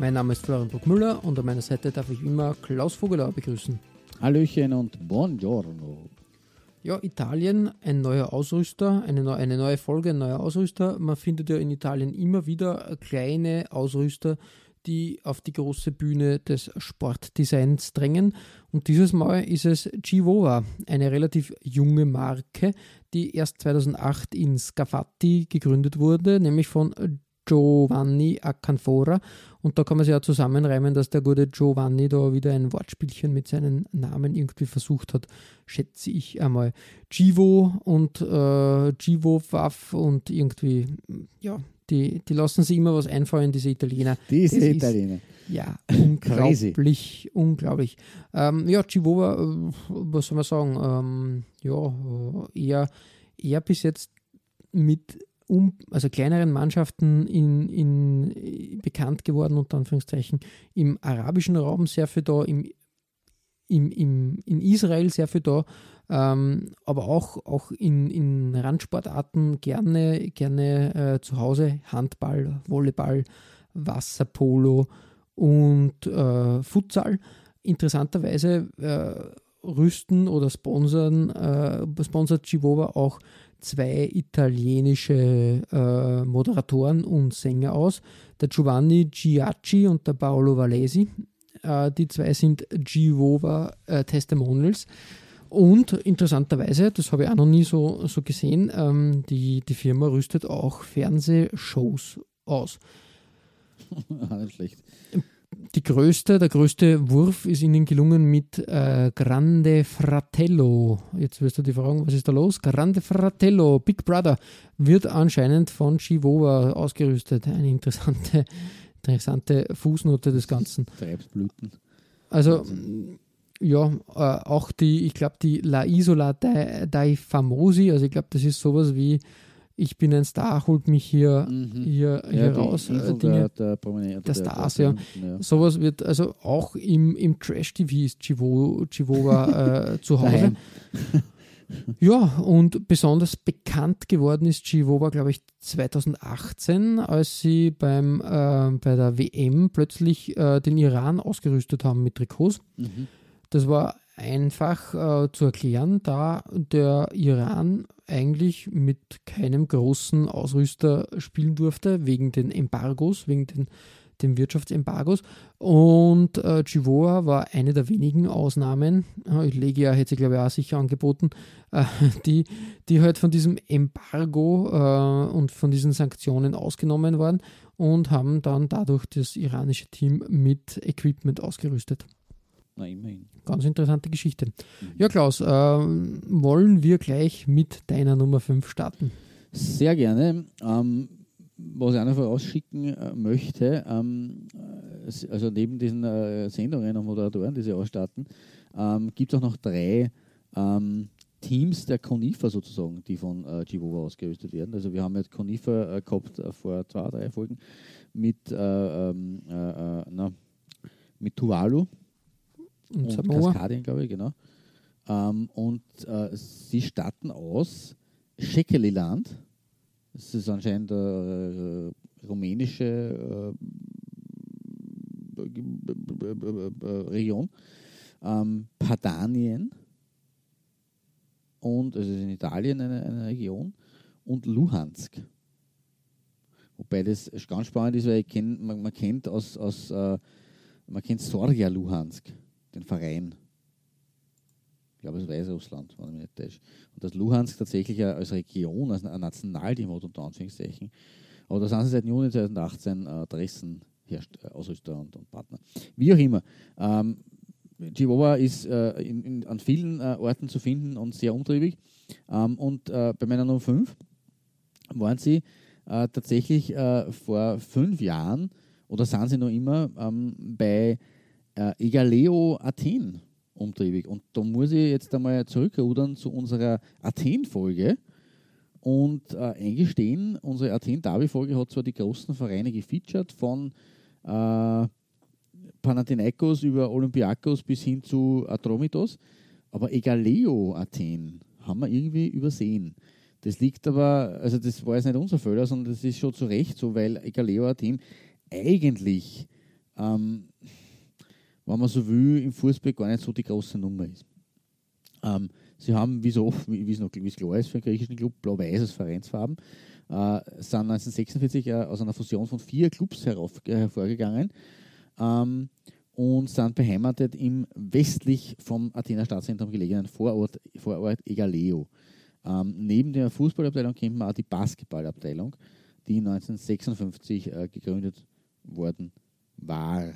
Mein Name ist Florian Bruckmüller und an meiner Seite darf ich immer Klaus Vogelauer begrüßen. Hallöchen und Buongiorno. Ja, Italien, ein neuer Ausrüster, eine, neu, eine neue Folge, ein neuer Ausrüster. Man findet ja in Italien immer wieder kleine Ausrüster, die auf die große Bühne des Sportdesigns drängen. Und dieses Mal ist es Givova, eine relativ junge Marke, die erst 2008 in Scafatti gegründet wurde, nämlich von Giovanni Acanfora. Und da kann man sich ja zusammenreimen, dass der gute Giovanni da wieder ein Wortspielchen mit seinen Namen irgendwie versucht hat, schätze ich einmal. Givo und äh, Givo Waff und irgendwie, ja, die, die lassen sich immer was einfallen, diese Italiener. Diese ist- Italiener. Ja, Crazy. unglaublich, unglaublich. Ähm, ja, Chivova, äh, was soll man sagen, ähm, ja, äh, eher, eher bis jetzt mit um, also kleineren Mannschaften in, in, äh, bekannt geworden, unter Anführungszeichen, im arabischen Raum sehr viel da, im, im, im, in Israel sehr viel da, ähm, aber auch, auch in, in Randsportarten gerne, gerne äh, zu Hause Handball, Volleyball, Wasserpolo und äh, Futsal. Interessanterweise äh, rüsten oder sponsern, äh, sponsert Chivova auch zwei italienische äh, Moderatoren und Sänger aus, der Giovanni Giacci und der Paolo Valesi. Äh, die zwei sind Givova äh, Testimonials. Und interessanterweise, das habe ich auch noch nie so, so gesehen, ähm, die, die Firma rüstet auch Fernsehshows aus. Nicht schlecht. Die größte, der größte Wurf ist ihnen gelungen mit äh, Grande Fratello. Jetzt wirst du die fragen, was ist da los? Grande Fratello, Big Brother, wird anscheinend von Chivova ausgerüstet. Eine interessante, interessante Fußnote des Ganzen. Treibsblüten. Also, ja, äh, auch die, ich glaube, die La Isola dei, dei Famosi, also ich glaube, das ist sowas wie, ich bin ein Star, holt mich hier, hier, hier Mhm. die raus. Äh, Insel Dinge. der, der, der Stars, ja. ja. Sowas wird also auch im, im Trash-TV ist Chivo, Chivova äh, zu Hause. Ja, und besonders bekannt geworden ist Chivova, glaube ich, 2018, als sie beim, äh, bei der WM plötzlich äh, den Iran ausgerüstet haben mit Trikots. Mhm. Das war einfach äh, zu erklären, da der Iran eigentlich mit keinem großen Ausrüster spielen durfte, wegen den Embargos, wegen den, den Wirtschaftsembargos. Und äh, Chivoa war eine der wenigen Ausnahmen, äh, Legia hätte sie glaube ich auch sicher angeboten, äh, die, die halt von diesem Embargo äh, und von diesen Sanktionen ausgenommen waren und haben dann dadurch das iranische Team mit Equipment ausgerüstet. Na, immerhin. Ganz interessante Geschichte. Ja, Klaus, ähm, wollen wir gleich mit deiner Nummer 5 starten? Sehr gerne. Ähm, was ich auch noch vorausschicken äh, möchte, ähm, äh, also neben diesen äh, Sendungen und Moderatoren, die sie ausstatten, ähm, gibt es auch noch drei ähm, Teams der Conifer sozusagen, die von äh, Givova ausgerüstet werden. Also wir haben jetzt Conifer äh, gehabt äh, vor zwei, drei Folgen mit, äh, ähm, äh, äh, na, mit Tuvalu Und und Samoa? Kaskadien, glaube ich, genau. Ähm, und äh, sie starten aus Schekeliland. Das ist anscheinend eine äh, rumänische äh, äh, Region. Ähm, Padanien und also in Italien eine, eine Region und Luhansk. Wobei das ganz spannend ist, weil kenn, man, man kennt aus, aus äh, man kennt Sorja Luhansk, den Verein. Ich glaube, es war Weißrussland, wenn ich mich nicht täusche. Und dass Luhansk tatsächlich als Region, als ein Nationalteam hat, unter Anführungszeichen. Aber da sind sie seit Juni 2018 äh, herrscht, äh, Ausrüster und, und, Partner. Wie auch immer. Ähm, Chihuahua ist äh, in, in, an vielen äh, Orten zu finden und sehr umtriebig. Ähm, und äh, bei meiner Nummer 5 waren sie äh, tatsächlich vor fünf Jahren oder sind sie noch immer ähm, bei äh, Egaleo Athen umtriebig. Und da muss ich jetzt einmal zurückrudern zu unserer Athen-Folge und eingestehen, unsere Athen-Derby-Folge hat zwar die großen Vereine gefeatured von Panathinaikos über Olympiakos bis hin zu Atromitos. Aber Egaleo Athen haben wir irgendwie übersehen. Das liegt aber, also das war jetzt nicht unser Fehler, sondern das ist schon zu Recht so, weil Egaleo Athen eigentlich, ähm, wenn man so will, im Fußball gar nicht so die große Nummer ist. Ähm, sie haben, wie so oft, wie es klar ist für einen griechischen Club, blau-weißes Vereinsfarben, äh, sind 1946 äh, aus einer Fusion von vier Clubs herauf, äh, hervorgegangen ähm, und sind beheimatet im westlich vom Athener Stadtzentrum gelegenen Vorort, Vorort Egaleo. Ähm, neben der Fußballabteilung kennt man auch die Basketballabteilung, die 1956 äh, gegründet worden war.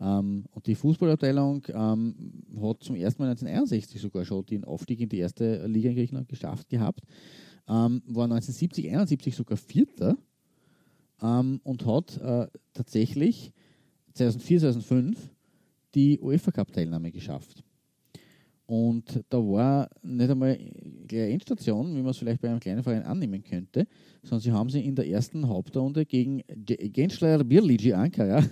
Ähm, und die Fußballabteilung ähm, hat zum ersten Mal 1961 sogar schon den Aufstieg in die erste Liga in Griechenland geschafft gehabt, ähm, war 1970, 71 sogar Vierter und hat äh, tatsächlich 2004, 2005 die UEFA Cup Teilnahme geschafft. Und da war nicht einmal gleich Endstation, wie man es vielleicht bei einem kleinen Verein annehmen könnte, sondern sie haben sie in der ersten Hauptrunde gegen Gençler Birlici Ankara,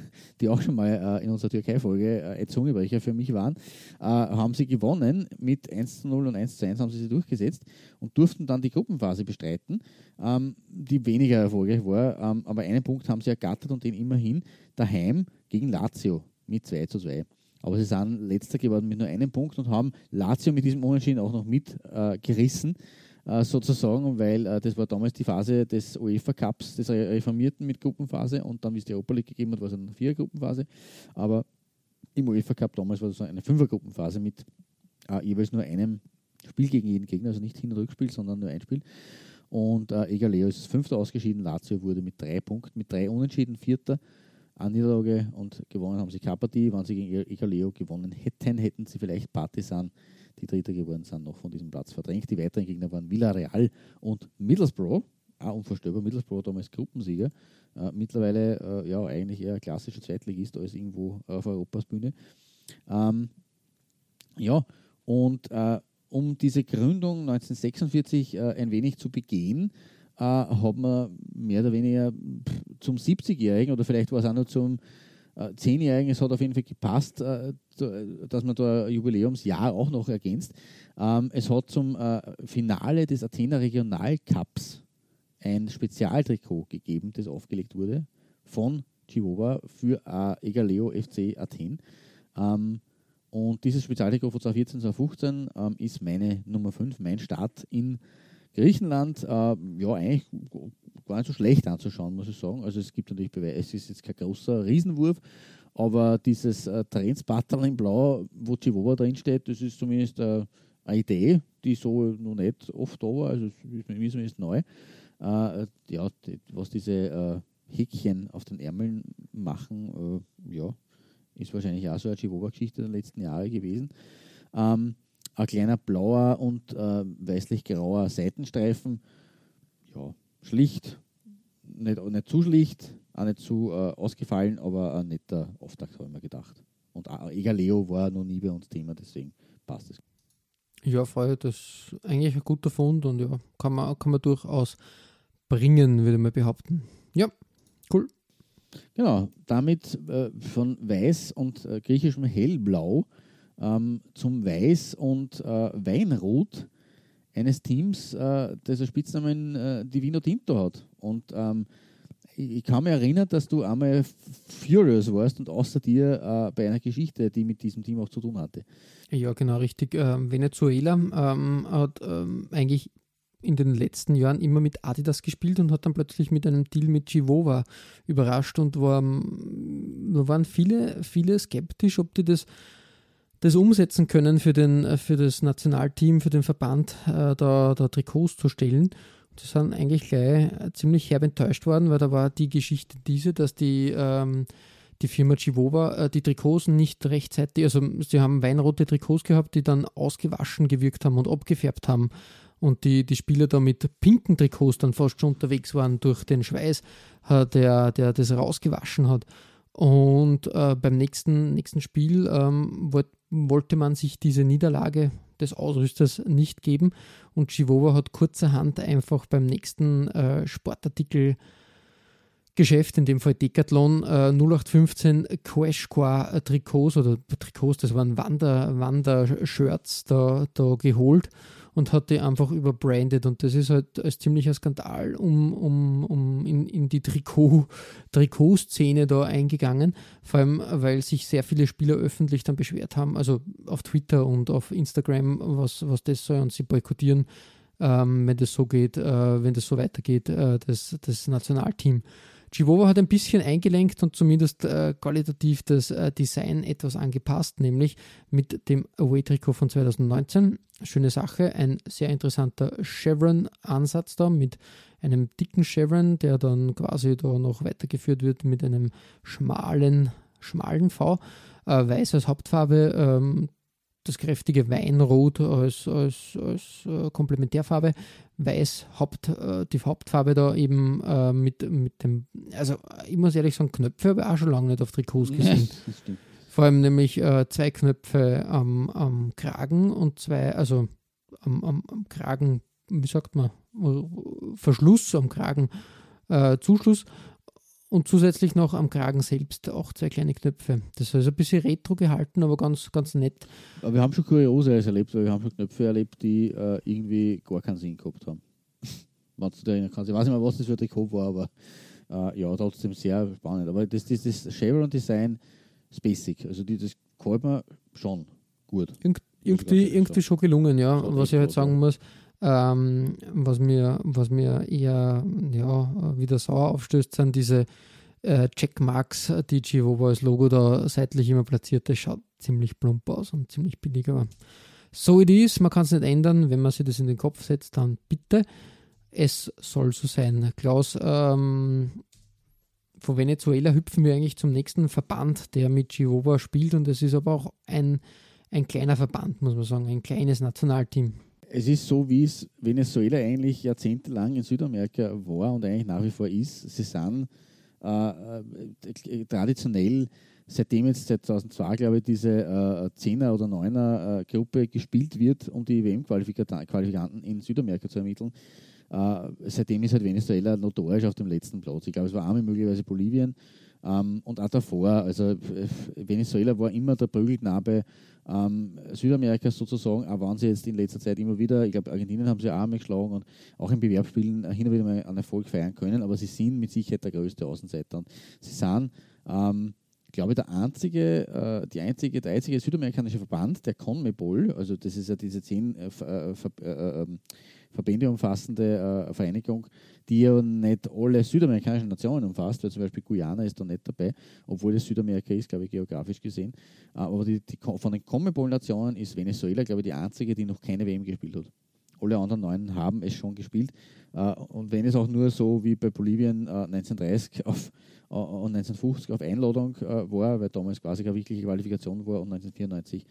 die auch schon mal äh, in unserer Türkei-Folge äh, ein Zungebrecher für mich waren, äh, haben sie gewonnen. Mit 1 zu 0 und 1 zu 1 haben sie sie durchgesetzt und durften dann die Gruppenphase bestreiten, ähm, die weniger erfolgreich war. Ähm, aber einen Punkt haben sie ergattert und den immerhin daheim gegen Lazio mit 2 zu 2. Aber sie sind letzter geworden mit nur einem Punkt und haben Lazio mit diesem Unentschieden auch noch mitgerissen, äh, äh, sozusagen, weil äh, das war damals die Phase des UEFA Cups, des Reformierten mit Gruppenphase und dann, wie es die Europa League gegeben hat, war es eine Vier-Gruppenphase. Aber im UEFA Cup damals war es eine Fünfer-Gruppenphase mit äh, jeweils nur einem Spiel gegen jeden Gegner, also nicht Hin- und Rückspiel, sondern nur ein Spiel. Und äh, Egaleo ist Fünfter ausgeschieden, Lazio wurde mit drei Punkten, mit drei Unentschieden Vierter eine Niederlage und gewonnen haben sie keine Partie. Wenn sie gegen Igaleo gewonnen hätten, hätten sie vielleicht Partisan, die Dritter geworden sind, noch von diesem Platz verdrängt. Die weiteren Gegner waren Villarreal und Middlesbrough. Auch unvorstellbar, Middlesbrough damals Gruppensieger. Äh, mittlerweile äh, ja eigentlich eher klassischer Zweitligist als irgendwo auf Europas Bühne. Ähm, ja, und äh, um diese Gründung 1946 äh, ein wenig zu begehen, äh, hat man mehr oder weniger zum 70-Jährigen oder vielleicht war es auch noch zum äh, 10-Jährigen, es hat auf jeden Fall gepasst, äh, dass man da ein Jubiläumsjahr auch noch ergänzt. Ähm, es hat zum äh, Finale des Athener Regionalcups ein Spezialtrikot gegeben, das aufgelegt wurde von Chihuahua für äh, Egaleo FC Athen. Ähm, und dieses Spezialtrikot von 2014, 2015 ähm, ist meine Nummer 5, mein Start in Griechenland, äh, ja, eigentlich gar nicht so schlecht anzuschauen, muss ich sagen. Also es gibt natürlich Beweise, es ist jetzt kein großer Riesenwurf, aber dieses äh, Trendsbattle in Blau, wo Chihuahua drinsteht, das ist zumindest äh, eine Idee, die so noch nicht oft da war, also ist mir zumindest neu. Äh, ja, die, was diese äh, Häkchen auf den Ärmeln machen, äh, ja, ist wahrscheinlich auch so eine Chihuahua-Geschichte der letzten Jahre gewesen. Ähm, ein kleiner blauer und äh, weißlich-grauer Seitenstreifen. Ja, schlicht, nicht, nicht zu schlicht, auch nicht zu äh, ausgefallen, aber ein netter Auftakt, habe ich mir gedacht. Und äh, Egaleo war noch nie bei uns Thema, deswegen passt es. Ja, voll, das ist eigentlich ein guter Fund und ja, kann man, kann man durchaus bringen, würde man behaupten. Ja, cool. Genau, damit äh, von weiß und äh, griechischem Hellblau ähm, zum Weiß und äh, Weinrot eines Teams, äh, das einen Spitznamen äh, Divino Tinto hat. Und ähm, ich, kann mich erinnern, dass du einmal Furious warst und außer dir äh, bei einer Geschichte, die mit diesem Team auch zu tun hatte. Ja, genau, richtig. Ähm, Venezuela ähm, hat ähm, eigentlich in den letzten Jahren immer mit Adidas gespielt und hat dann plötzlich mit einem Deal mit Givova überrascht und war, waren viele, viele skeptisch, ob die das das umsetzen können für, den, für das Nationalteam, für den Verband, äh, da, da Trikots zu stellen. Die sind eigentlich gleich ziemlich herb enttäuscht worden, weil da war die Geschichte diese, dass die, ähm, die Firma Chivova äh, die Trikots nicht rechtzeitig, also sie haben weinrote Trikots gehabt, die dann ausgewaschen gewirkt haben und abgefärbt haben und die, die Spieler da mit pinken Trikots dann fast schon unterwegs waren durch den Schweiß, äh, der, der das rausgewaschen hat. Und äh, beim nächsten, nächsten Spiel ähm, wollt, wollte man sich diese Niederlage des Ausrüsters nicht geben. Und Chivova hat kurzerhand einfach beim nächsten äh, Sportartikel Geschäft, in dem Fall Decathlon, äh, 0815 Quashqua Trikots oder Trikots, das waren Wander, Wander-Shirts da, da geholt und hat die einfach überbrandet. Und das ist halt als ziemlicher Skandal um, um, um in, in die Trikot, Trikotszene da eingegangen. Vor allem, weil sich sehr viele Spieler öffentlich dann beschwert haben, also auf Twitter und auf Instagram, was, was das soll und sie boykottieren. Ähm, wenn das so geht, äh, wenn das so weitergeht, äh, das, das Nationalteam. Chivova hat ein bisschen eingelenkt und zumindest äh, qualitativ das äh, Design etwas angepasst, nämlich mit dem Away-Trikot von 2019. Schöne Sache, ein sehr interessanter Chevron-Ansatz da mit einem dicken Chevron, der dann quasi da noch weitergeführt wird mit einem schmalen, schmalen V. Äh, weiß als Hauptfarbe, ähm, das kräftige Weinrot als, als, als äh, Komplementärfarbe, Weiß Haupt, äh, die Hauptfarbe da eben äh, mit, mit dem, also ich muss ehrlich sagen, Knöpfe habe ich auch schon lange nicht auf Trikots gesehen. Ja, Vor allem nämlich äh, zwei Knöpfe am, am Kragen und zwei, also am, am, am Kragen, wie sagt man, Verschluss am Kragen, äh, Zuschluss und zusätzlich noch am Kragen selbst auch zwei kleine Knöpfe. Das ist also ein bisschen retro gehalten, aber ganz, ganz nett. Aber wir haben schon Kurioses erlebt, weil wir haben schon Knöpfe erlebt, die äh, irgendwie gar keinen Sinn gehabt haben. Wenn du dich erinnern kannst. Ich weiß nicht mehr, was das für ein Trikot war, aber äh, ja, trotzdem sehr spannend. Aber das, das, das Chevron-Design ist basic. Also die, das gefällt mir schon gut. Irgend, irgendwie, irgendwie schon gelungen, ja. Und was ich halt sagen muss, ähm, was, mir, was mir eher ja, wieder sauer aufstößt, sind diese äh, Checkmarks, die Chihuahua als Logo da seitlich immer platziert. Das schaut ziemlich plump aus und ziemlich billig, aber so it is. Man kann es nicht ändern. Wenn man sich das in den Kopf setzt, dann bitte. Es soll so sein. Klaus, ähm, von Venezuela hüpfen wir eigentlich zum nächsten Verband, der mit Chihuahua spielt und es ist aber auch ein, ein kleiner Verband, muss man sagen, ein kleines Nationalteam es ist so, wie es Venezuela eigentlich jahrzehntelang in Südamerika war und eigentlich nach wie vor ist. Sie sind äh, äh, traditionell, seitdem jetzt seit 2002, glaube ich, diese äh, 10er- oder 9er-Gruppe äh, gespielt wird, um die WM-Qualifikanten in Südamerika zu ermitteln, äh, seitdem ist halt Venezuela notorisch auf dem letzten Platz. Ich glaube, es war einmal möglicherweise Bolivien ähm, und auch davor, also Venezuela war immer der Prügelknabe ähm, Südamerikas sozusagen, auch wenn sie jetzt in letzter Zeit immer wieder, ich glaube, Argentinien haben sie auch einmal geschlagen und auch in Bewerbsspielen hin und wieder mal einen Erfolg feiern können, aber sie sind mit Sicherheit der größte Außenseiter. Und sie sind, ähm, glaube ich, der einzige, äh, die einzige, der einzige südamerikanische Verband, der CONMEBOL, also das ist ja diese zehn äh, äh, äh, ähm, Verbände umfassende äh, Vereinigung, die ja nicht alle südamerikanischen Nationen umfasst, weil zum Beispiel Guyana ist da nicht dabei, obwohl es Südamerika ist, glaube ich, geografisch gesehen. Äh, aber die, die, von den Comebol-Nationen ist Venezuela, glaube ich, die einzige, die noch keine WM gespielt hat. Alle anderen neun haben es schon gespielt. Äh, und wenn es auch nur so wie bei Bolivien 1930 äh, auf, und 1950 auf Einladung war, weil damals quasi keine wirkliche Qualifikation war und 1994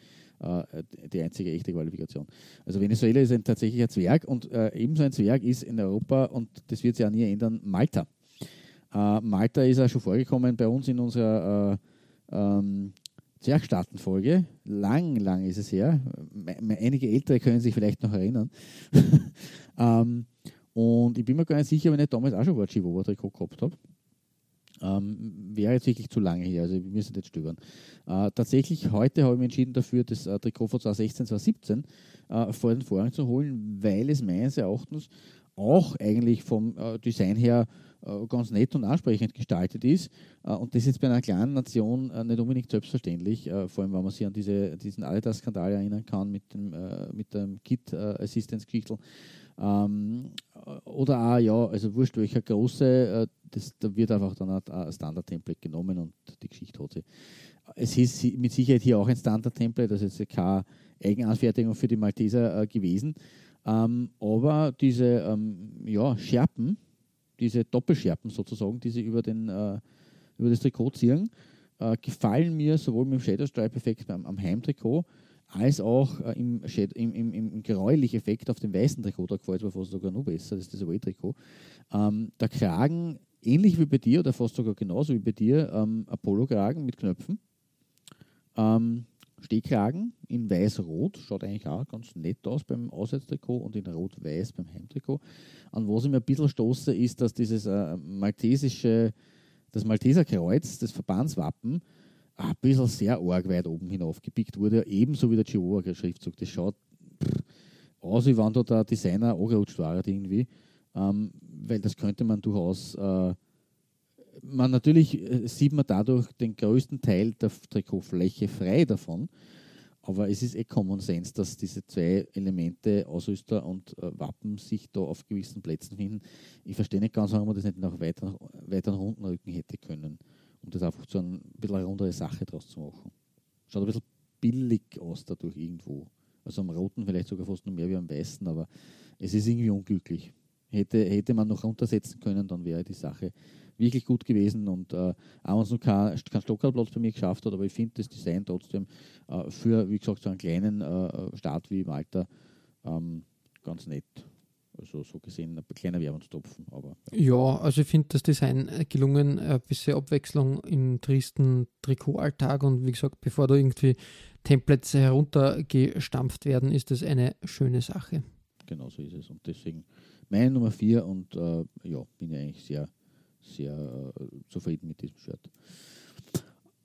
die einzige echte Qualifikation. Also Venezuela ist ein tatsächlicher Zwerg und ebenso ein Zwerg ist in Europa, und das wird sich auch nie ändern, Malta. Malta ist auch schon vorgekommen bei uns in unserer ähm, Zwergstaatenfolge. Lang, lang ist es her. Einige Ältere können sich vielleicht noch erinnern. ähm, und ich bin mir gar nicht sicher, wenn ich damals auch schon ein Chihuahua-Trikot gehabt habe. Ähm, wäre jetzt wirklich zu lange her, also wir müssen nicht stöbern. Äh, tatsächlich, heute habe ich mich entschieden dafür, das äh, Trikot von 2016, 2017 äh, vor den Vorhang zu holen, weil es meines Erachtens auch eigentlich vom äh, Design her ganz nett und ansprechend gestaltet ist. Äh, und das ist jetzt bei einer kleinen Nation äh, nicht unbedingt selbstverständlich, vor allem wenn man sich an diese, diesen Adidas-Skandal erinnern kann mit dem, mit dem Kit-Assistance-Geschichtel. Ähm, oder auch, ja, also wurscht, welcher große, das, da wird einfach dann ein Standard-Template genommen und die Geschichte hat sie. Es ist mit Sicherheit hier auch ein Standard-Template, das ist keine Eigenanfertigung für die Malteser äh, gewesen. Ähm, aber diese ähm, ja, Scherpen, diese Doppelscherpen sozusagen, die sie über, den, äh, über das Trikot ziehen, äh, gefallen mir sowohl mit dem Shadow Stripe-Effekt am, am Heimtrikot als auch äh, im, im, im, im Gräulich-Effekt auf dem weißen Trikot. Da gefällt mir fast sogar noch besser, das ist das Away-Trikot. Ähm, der Kragen, ähnlich wie bei dir, oder fast sogar genauso wie bei dir, ähm, Apollo-Kragen mit Knöpfen. Ähm, Stehkragen in weiß-rot, schaut eigentlich auch ganz nett aus beim Auswärtstrikot und in rot-weiß beim Heimtrikot. An was ich mir ein bisschen stoße, ist, dass dieses äh, maltesische, das Malteser Kreuz, das Verbandswappen, ein bisschen sehr arg weit oben hinauf gepickt wurde, ebenso wie der Chihuahua-Schriftzug. Das schaut pff, aus, wie wenn da der Designer angerutscht war irgendwie, ähm, weil das könnte man durchaus äh, man natürlich äh, sieht man dadurch den größten Teil der Trikotfläche frei davon. Aber es ist eh Common Sense, dass diese zwei Elemente, Ausrüster und äh, Wappen, sich da auf gewissen Plätzen finden. Ich verstehe nicht ganz, warum man das nicht noch weiter, weiter nach unten rücken hätte können, um das einfach zu einer bisschen rundere Sache draus zu machen. Schaut ein bisschen billig aus dadurch irgendwo. Also am Roten vielleicht sogar fast noch mehr wie am Weißen, aber es ist irgendwie unglücklich. Hätte, hätte man noch runtersetzen können, dann wäre die Sache wirklich gut gewesen und äh, auch wenn es noch kein, kein Stockerplatz bei mir geschafft hat, aber ich finde das Design trotzdem äh, für, wie gesagt, so einen kleinen äh, Staat wie Malta ähm, ganz nett. Also so gesehen ein kleiner Werbungstopfen. Aber, ja. ja, also ich finde das Design gelungen, ein bisschen Abwechslung im tristen Trikotalltag und wie gesagt, bevor da irgendwie Templates heruntergestampft werden, ist das eine schöne Sache. Genau so ist es. Und deswegen meine Nummer 4 und äh, ja, bin ich eigentlich sehr sehr äh, zufrieden mit diesem Shirt.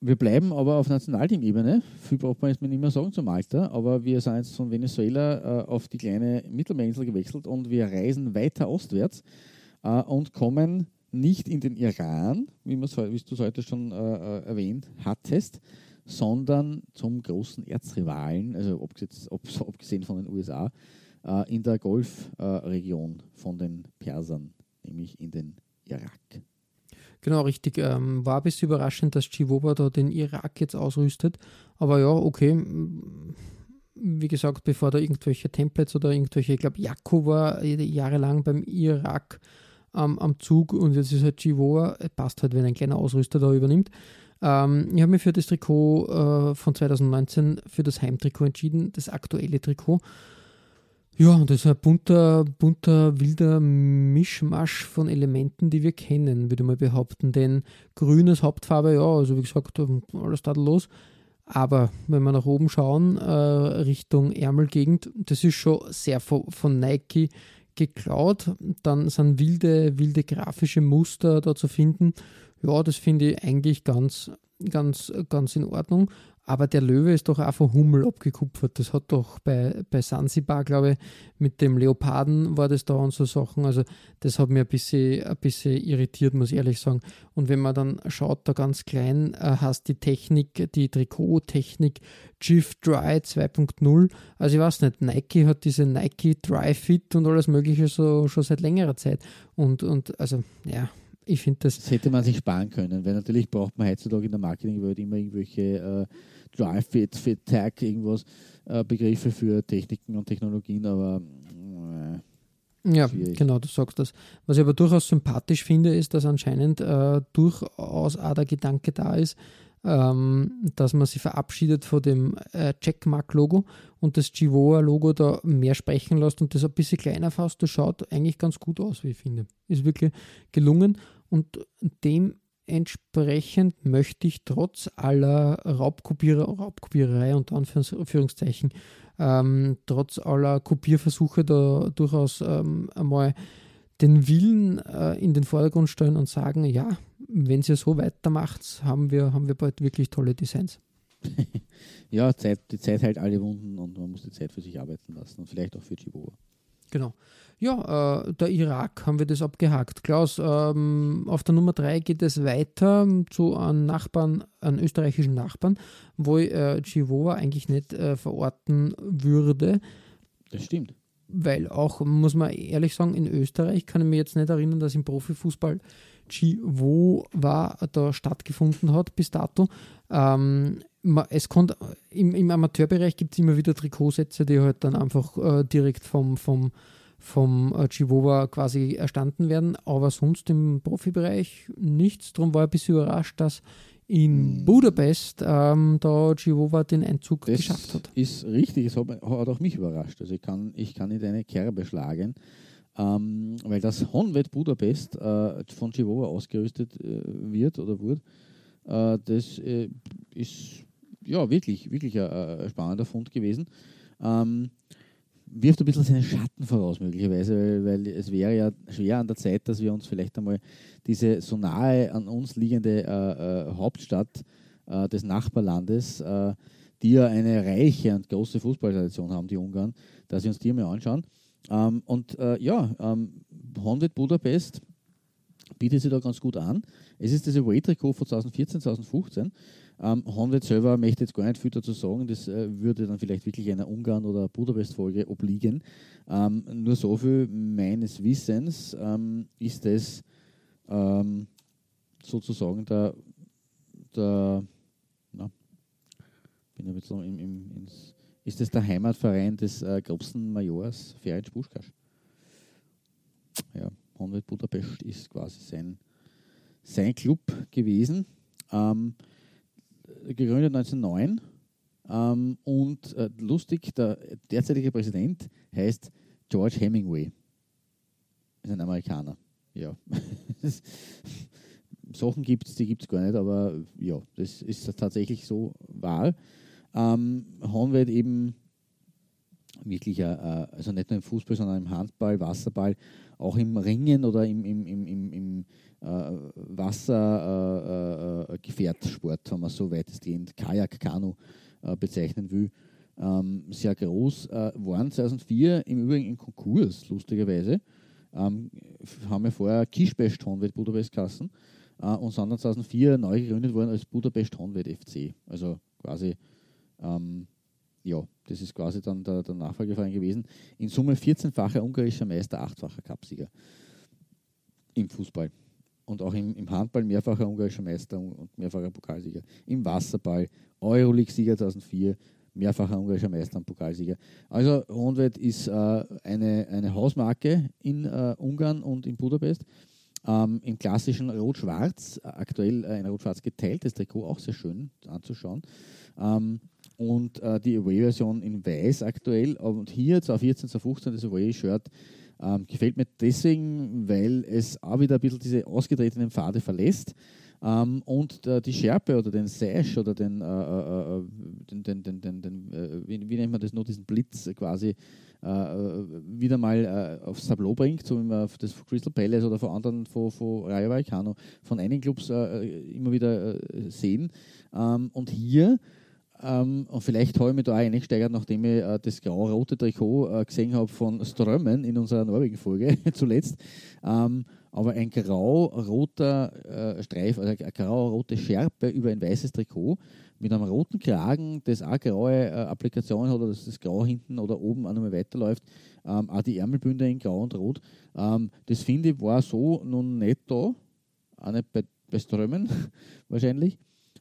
Wir bleiben aber auf Nationalteam-Ebene. Viel braucht man jetzt nicht mehr sagen zum Alter, aber wir sind jetzt von Venezuela äh, auf die kleine Mittelmeerinsel gewechselt und wir reisen weiter ostwärts äh, und kommen nicht in den Iran, wie, wie du es heute schon äh, äh, erwähnt hattest, sondern zum großen Erzrivalen, also abgesehen von den USA, äh, in der Golfregion von den Persern, nämlich in den Irak. Genau, richtig. Ähm, war ein bisschen überraschend, dass Chihuahua da den Irak jetzt ausrüstet. Aber ja, okay. Wie gesagt, bevor da irgendwelche Templates oder irgendwelche, ich glaube, Jakko war jahrelang beim Irak ähm, am Zug und jetzt ist halt Chihuahua. Passt halt, wenn ein kleiner Ausrüster da übernimmt. Ähm, ich habe mich für das Trikot äh, von 2019 für das Heimtrikot entschieden, das aktuelle Trikot. Ja, das ist ein bunter, bunter, wilder Mischmasch von Elementen, die wir kennen, würde ich mal behaupten. Denn grün als Hauptfarbe, ja, also wie gesagt, alles tadellos. Aber wenn wir nach oben schauen, äh, Richtung Ärmelgegend, das ist schon sehr von, von Nike geklaut. Dann sind wilde, wilde grafische Muster da zu finden. Ja, das finde ich eigentlich ganz, ganz, ganz in Ordnung. Aber der Löwe ist doch auch von Hummel abgekupfert. Das hat doch bei, bei Sansibar, glaube ich, mit dem Leoparden war das da und so Sachen. Also das hat mir ein bisschen, ein bisschen irritiert, muss ich ehrlich sagen. Und wenn man dann schaut, da ganz klein äh, hast die Technik, die Trikottechnik Jiff Dry 2.0. Also ich weiß nicht, Nike hat diese Nike Dry Fit und alles mögliche so schon seit längerer Zeit. Und, und also ja, ich finde das. Das hätte man sich sparen können, weil natürlich braucht man heutzutage in der Marketingwelt immer irgendwelche äh, Drive, Fit, Fit, Tag, irgendwas, äh, Begriffe für Techniken und Technologien, aber äh, ja, genau, du sagst das. Was ich aber durchaus sympathisch finde, ist, dass anscheinend äh, durchaus auch der Gedanke da ist, ähm, dass man sich verabschiedet von dem äh, Checkmark-Logo und das Chivoa-Logo da mehr sprechen lässt und das ein bisschen kleiner fasst. Das schaut eigentlich ganz gut aus, wie ich finde. Ist wirklich gelungen und dem Entsprechend möchte ich trotz aller Raubkopierer, Raubkopiererei und Anführungszeichen, ähm, trotz aller Kopierversuche da durchaus ähm, einmal den Willen äh, in den Vordergrund stellen und sagen, ja, wenn ihr so weitermacht, haben wir, haben wir bald wirklich tolle Designs. ja, Zeit, die Zeit hält alle Wunden und man muss die Zeit für sich arbeiten lassen und vielleicht auch für Chihuahua. Genau. Ja, äh, der Irak haben wir das abgehakt. Klaus, ähm, auf der Nummer 3 geht es weiter zu einem Nachbarn, einem österreichischen Nachbarn, wo ich äh, Chihuahua eigentlich nicht äh, verorten würde. Das stimmt. weil auch, muss man ehrlich sagen, in Österreich kann ich mich jetzt nicht erinnern, dass im Profifußball war da stattgefunden hat bis dato. Ähm, es kommt, im, im Amateurbereich gibt es immer wieder Trikotsätze, die halt dann einfach äh, direkt vom, vom, vom äh, Chihuahua quasi erstanden werden, aber sonst im Profibereich nichts. Darum war ich ein bisschen überrascht, dass in hm. Budapest ähm, da Chihuahua den Einzug das geschafft hat. Ist richtig, es hat, auch mich überrascht. Also ich kann, ich kann in eine Kerbe schlagen, ähm, weil das Honved Budapest äh, von Chihuahua ausgerüstet äh, wird oder wurde. Äh, das äh, ist ja wirklich, wirklich ein, ein spannender Fund gewesen. Ähm, wirft ein bisschen seinen Schatten voraus, möglicherweise, weil, weil, es wäre ja schwer an der Zeit, dass wir uns vielleicht einmal diese so nahe an uns liegende äh, äh, Hauptstadt äh, des Nachbarlandes, äh, die ja eine reiche und große Fußballtradition haben, die Ungarn, dass wir uns die mal anschauen. Ähm, und äh, ja, ähm, Honved Budapest bietet sich da ganz gut an. Es ist das Away-Trikot von 2014, 2015. Ähm, Honved selber möchte jetzt gar nicht viel dazu sagen, das äh, würde dann vielleicht wirklich einer Ungarn- oder Budapest-Folge obliegen. Ähm, nur so viel meines Wissens ähm, ist es ähm, sozusagen der, der na, bin ein im, im, ins, ist es der Heimatverein des äh, gröbsten Majors Ferenc Puskás. Ja, Honved Budapest ist quasi sein, sein Club gewesen. Ähm, gegründet 1909 ähm, und äh, lustig, der derzeitige Präsident heißt George Hemingway. Ist ein Amerikaner. Ja. Sachen gibt es, die gibt es gar nicht, aber ja, das ist tatsächlich so wahr. Ähm, Honved eben wirklich, äh, also nicht nur im Fußball, sondern im Handball, Wasserball, auch im Ringen oder im, im, im, im, äh, Wassergefährtsport, äh, äh, wenn man so weitestgehend Kajak, Kanu äh, bezeichnen will, ähm, sehr groß, äh, waren 2004 im Übrigen in Konkurs, lustigerweise. Ähm, haben wir vorher Kischbest Honved Budapest Kassen äh, und sind dann 2004 neu gegründet worden als Budapest Honved FC. Also quasi ähm, ja, das ist quasi dann der, der Nachfolgeverein gewesen. In Summe 14-facher ungarischer Meister, 8-facher Cupsieger im Fußball. Und auch im, im, Handball mehrfacher ungarischer Meister und mehrfacher Pokalsieger. Im Wasserball Euroleague-Sieger 2004, mehrfacher ungarischer Meister und Pokalsieger. Also Honved ist äh, eine, eine Hausmarke in äh, Ungarn und in Budapest. Ähm, Im klassischen Rot-Schwarz, aktuell ein Rot-Schwarz geteiltes Trikot, auch sehr schön anzuschauen. Ähm, und äh, die Away-Version in Weiß aktuell. Und hier 2014, 2015 das Away-Shirt ähm, gefällt mir deswegen, weil es auch wieder ein bisschen diese ausgetretenen Pfade verlässt. Ähm, und äh, die Schärpe oder den Sash oder den, äh, äh, äh den, den, den, den, den äh, wie, wie, nennt man das nur, diesen Blitz quasi äh, wieder mal aufs Tableau bringt, so wie man das Crystal Palace oder von anderen, von, von Rayo Vallecano, von einigen Clubs immer wieder sehen. Ähm, und hier ähm, und vielleicht habe ich mich da auch eingesteigert, nachdem ich äh, das grau-rote Trikot äh, gesehen habe von Strömmen in unserer Norwegen-Folge zuletzt. Ähm, aber ein grau-roter äh, Streif, also eine grau-rote Schärpe über ein weißes Trikot mit einem roten Kragen, das auch graue äh, Applikationen hat, oder dass das grau hinten oder oben auch nochmal weiterläuft. Ähm, auch die Ärmelbünder in grau und rot. Ähm, das finde ich war so nun nicht da, auch nicht bei, bei Strömen wahrscheinlich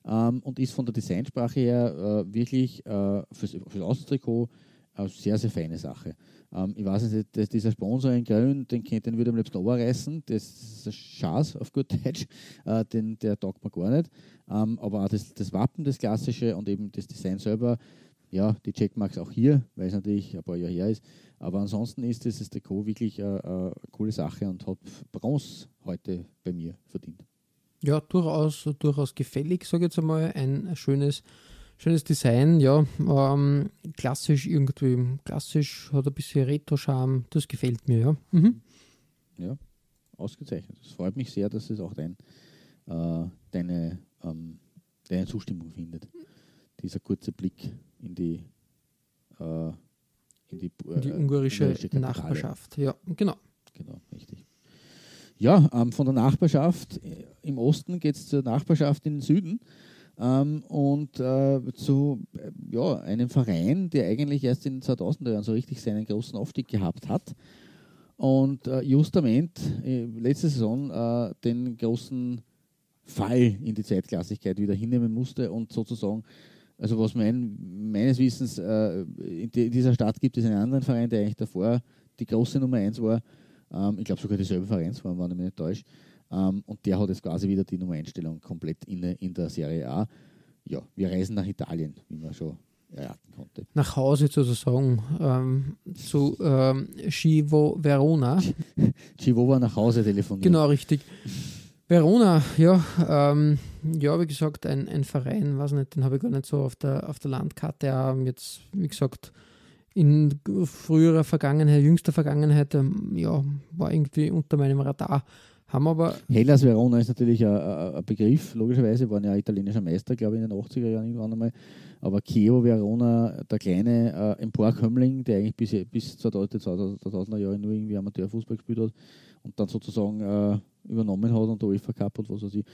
ähm, und ist von der Designsprache her äh, wirklich äh, fürs, fürs Außentrikot eine sehr, sehr feine Sache. Ähm, ich weiß nicht, dass dieser Sponsor in Grün, den, den würde man liebsten reißen, das ist ein Schatz auf gut Deutsch, äh, den, der taugt man gar nicht. Ähm, aber auch das, das Wappen, das klassische und eben das Design selber, ja, die Checkmarks auch hier, weil es natürlich ein paar Jahre her ist. Aber ansonsten ist dieses Trikot wirklich eine, eine coole Sache und hat Bronze heute bei mir verdient ja, durchaus, durchaus gefällig, sage ich jetzt einmal. Ein schönes, schönes Design, ja. Ähm, klassisch irgendwie, klassisch, hat ein bisschen Retro-Charme, das gefällt mir, ja. Mhm. Ja, ausgezeichnet. Es freut mich sehr, dass es auch dein, äh, deine, ähm, deine Zustimmung findet. Dieser kurze Blick in die, äh, in die, äh, die ungarische, ungarische Nachbarschaft. Ja, genau. Genau, richtig. Ja, ähm, von der Nachbarschaft äh, im Osten geht es zur Nachbarschaft in den Süden. ähm, und äh, zu äh, ja, einem Verein, der eigentlich erst in den 2000er Jahren so richtig seinen großen Aufstieg gehabt hat und äh, justament äh, letzte Saison äh, den großen Fall in die Zweitklassigkeit wieder hinnehmen musste und sozusagen, also was mein, meines Wissens, äh, in, die, in, dieser Stadt gibt es einen anderen Verein, der eigentlich davor die große Nummer 1 war, ähm, ich glaube sogar dieselbe Vereinsform, wenn ich mich nicht täusche, ähm, und der hat jetzt quasi wieder die Nummer Einstellung komplett in, in der Serie A. Ja, wir reisen nach Italien, wie man schon erraten konnte. Nach Hause sozusagen ähm, zu ähm, Chivo Verona. Chivo war nach Hause telefoniert. Genau, richtig. Verona, ja, ähm, ja, wie gesagt, ein, ein Verein, weiß nicht, den habe ich gar nicht so auf der, auf der Landkarte. Ähm, jetzt, wie gesagt, in früherer Vergangenheit, jüngster Vergangenheit, ähm, ja, war irgendwie unter meinem Radar. Haben aber. Hellas Verona ist natürlich ein, ein Begriff, logischerweise, waren ja italienischer Meister, glaube ich, in den 80er Jahren irgendwann einmal. Aber Chievo Verona, der kleine äh, Emporkömmling, der eigentlich bis, bis 2000er Jahre nur irgendwie Amateurfußball gespielt hat und dann sozusagen äh, übernommen hat und der UEFA Cup und was weiß ich,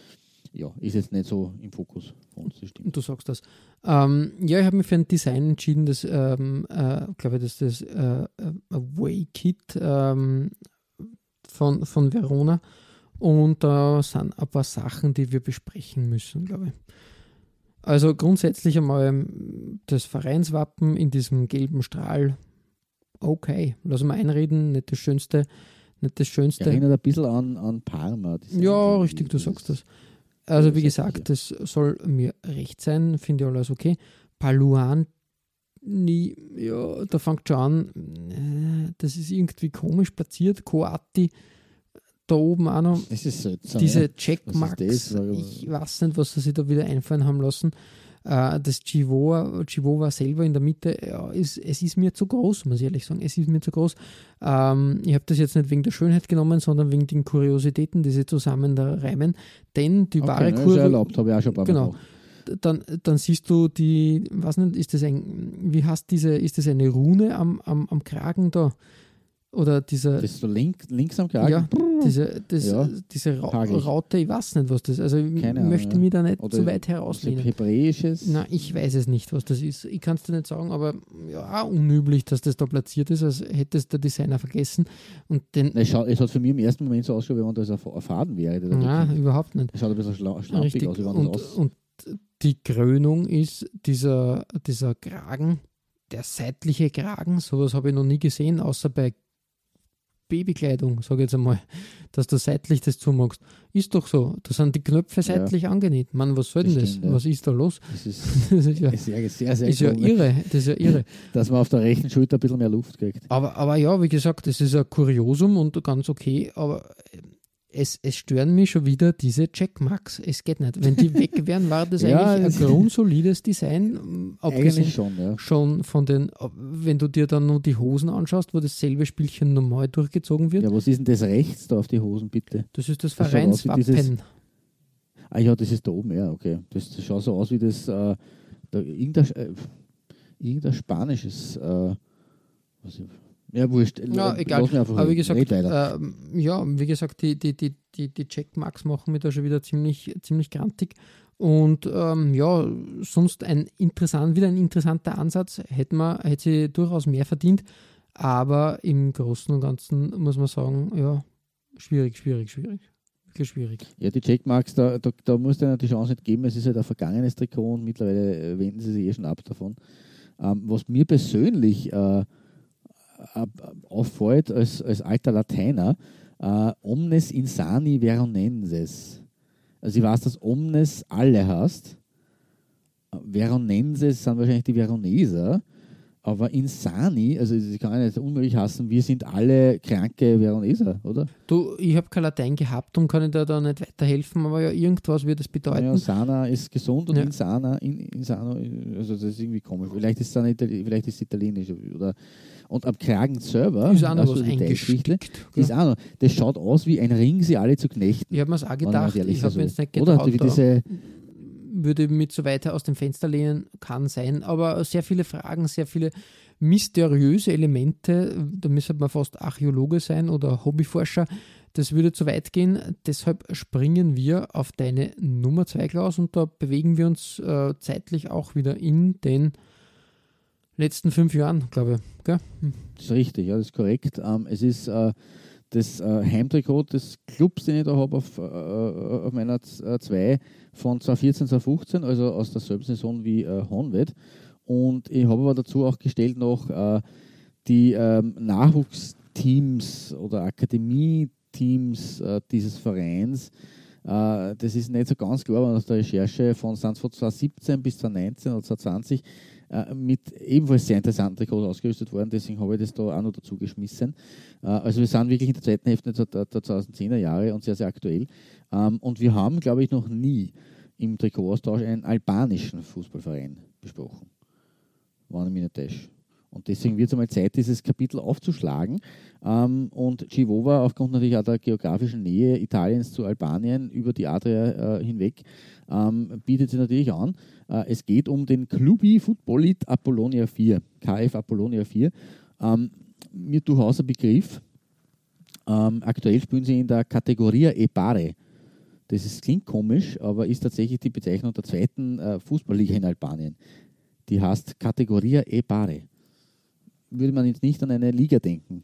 ja, ist jetzt nicht so im Fokus von uns, das stimmt. Du sagst das. Ähm, ja, ich habe mich für ein Design entschieden, das, ähm, äh, glaube ich, dass das äh, Away Kit ähm, von, von Verona und da äh, sind ein paar Sachen, die wir besprechen müssen, glaube ich. Also grundsätzlich einmal ähm, das Vereinswappen in diesem gelben Strahl. Okay, lassen wir einreden, nicht das Schönste. Nicht das Schönste. Erinnert ein bisschen an, an Parma. Ja, richtig, du sagst das. Also wie gesagt, das soll mir recht sein, finde ich alles okay. Paluan, nie, ja, da fängt schon an, äh, das ist irgendwie komisch platziert. Coati, da oben auch noch. Das ist seltsam, diese. Checkmarks. Ich weiß nicht, was sie sich da wieder einfallen haben lassen. Äh, das Chihuahua, Chihuahua selber in der Mitte, ja, ist, es ist mir zu groß, muss ich ehrlich sagen. Es ist mir zu groß. Ähm, ich habe das jetzt nicht wegen der Schönheit genommen, sondern wegen den Kuriositäten, die sie zusammen da reimen. Denn die okay, wahre ne, Kurve. erlaubt, habe ich auch schon ein paar genau. Dann, dann siehst du die, was nicht, ist das ein, wie heißt diese, ist das eine Rune am, am, am Kragen da? Oder dieser. Das ist so link, links am Kragen? Ja, diese, das, ja, diese Ra Raute, ich weiß nicht, was das ist. Also ich Keine möchte Ahnung, mich da nicht zu weit herauslehnen. Hebräisches? Na, ich weiß es nicht, was das ist. Ich kann es dir nicht sagen, aber ja, unüblich, dass das da platziert ist, als hätte es der Designer vergessen. Und den es, schaut, es hat für mich im ersten Moment so ausgeschaut, wie wenn das ein Faden wäre. Nein, überhaupt nicht. Es schaut ein bisschen schla schlampig aus, wie wenn und, das aus und die Krönung ist dieser, dieser Kragen, der seitliche Kragen, sowas habe ich noch nie gesehen, außer bei Babykleidung, sage ich jetzt einmal, dass du seitlich das zumachst. Ist doch so. Da sind die Knöpfe seitlich ja. angenäht. Mann, was soll denn das? Stimmt, ja. Was ist da los? Das ist, das ist ja, sehr, sehr, sehr ist ja irre. Das ist ja irre. Dass man auf der rechten Schulter ein bisschen mehr Luft kriegt. Aber, aber ja, wie gesagt, das ist ein Kuriosum und ganz okay, aber es, es stören mich schon wieder diese Checkmarks. Es geht nicht. Wenn die weg wären, war das ja, eigentlich ein grundsolides Design. Abgesehen schon, ja. schon von den, wenn du dir dann nur die Hosen anschaust, wo dasselbe Spielchen normal durchgezogen wird. Ja, was ist denn das rechts da auf die Hosen, bitte? Das ist das Vereinswappen. Ah ja, das ist da oben, ja, okay. Das, das schaut so aus wie das, äh, da, irgendein, äh, irgendein spanisches, äh, was, ja, wurscht. Ja, egal. Aber wie gesagt, äh, ja, wie gesagt, die, die, die, die, die Checkmarks machen mich da schon wieder ziemlich, ziemlich grantig. Und ähm, ja, sonst ein interessant, wieder ein interessanter Ansatz. Hätte, man, hätte sie durchaus mehr verdient. Aber im Großen und Ganzen muss man sagen, ja, schwierig, schwierig, schwierig. Wirklich schwierig. Ja, die Checkmarks, da, da, da muss du die Chance nicht geben. Es ist halt ein vergangenes Trikot und mittlerweile äh, wenden sie sich eh schon ab davon. Ähm, was mir persönlich äh, auffällt als, als alter Lateiner, äh, omnes insani veronenses. Also ich weiß, dass omnes alle hast. Veronenses sind wahrscheinlich die Veroneser. Aber Insani, also ich kann nicht unmöglich hassen, wir sind alle kranke Veroneser, oder? Du, ich habe kein Latein gehabt und kann ich da, nicht weiterhelfen, aber ja, irgendwas wird es bedeuten. Ja, Sana ist gesund und ja. Insana, in, Insano, also das ist irgendwie komisch. Vielleicht ist es vielleicht ist italienisch oder und am Kragen selber ist auch noch also was eingestickt. Ist auch noch, das schaut aus wie ein Ring, sie alle zu knechten. Ich habe mir es auch gedacht, ich habe mir jetzt nicht gedacht. Oder wie diese würde mit so weiter aus dem Fenster lehnen, kann sein. Aber sehr viele Fragen, sehr viele mysteriöse Elemente, da müsste man fast Archäologe sein oder Hobbyforscher, Das würde zu weit gehen, deshalb springen wir auf deine Nummer 2, Klaus, und da bewegen wir uns äh, zeitlich auch wieder in den letzten fünf Jahren, glaube ich. Gell? Hm. Das ist richtig, ja, das ist korrekt. Ähm, es ist äh, das äh, Heimtrikot des Clubs, den ich da habe auf, äh, auf meiner 2 äh, von 2014, 2015, also aus derselben Saison wie äh, Honved. Und ich habe aber dazu auch gestellt noch äh, die ähm, Nachwuchsteams oder Akademie-Teams äh, dieses Vereins. Äh, das ist nicht so ganz klar, aber aus der Recherche von von 2017 bis 2019 oder 2020 äh, mit ebenfalls sehr interessanten Trikots ausgerüstet worden, deswegen habe ich das da auch noch dazu geschmissen. Äh, also wir sind wirklich in der zweiten Hälfte der, der 2010er Jahre und sehr, sehr aktuell. Ähm, und wir haben, glaube ich, noch nie im Trikotaustausch einen albanischen Fußballverein besprochen. War ich mich nicht täusche. Und deswegen wird es einmal Zeit, dieses Kapitel aufzuschlagen. Ähm, und Civova, aufgrund natürlich auch der geografischen Nähe Italiens zu Albanien über die Adria äh, hinweg, ähm, bietet sich natürlich an. Äh, es geht um den Clubi Footballit Apollonia 4, KF Apollonia 4. Ähm, mir durchaus ein Begriff. Ähm, aktuell spielen sie in der Kategoria Epare. Das ist, klingt komisch, aber ist tatsächlich die Bezeichnung der zweiten äh, Fußballliga in Albanien. Die heißt Kategoria Epare würde man jetzt nicht an eine Liga denken.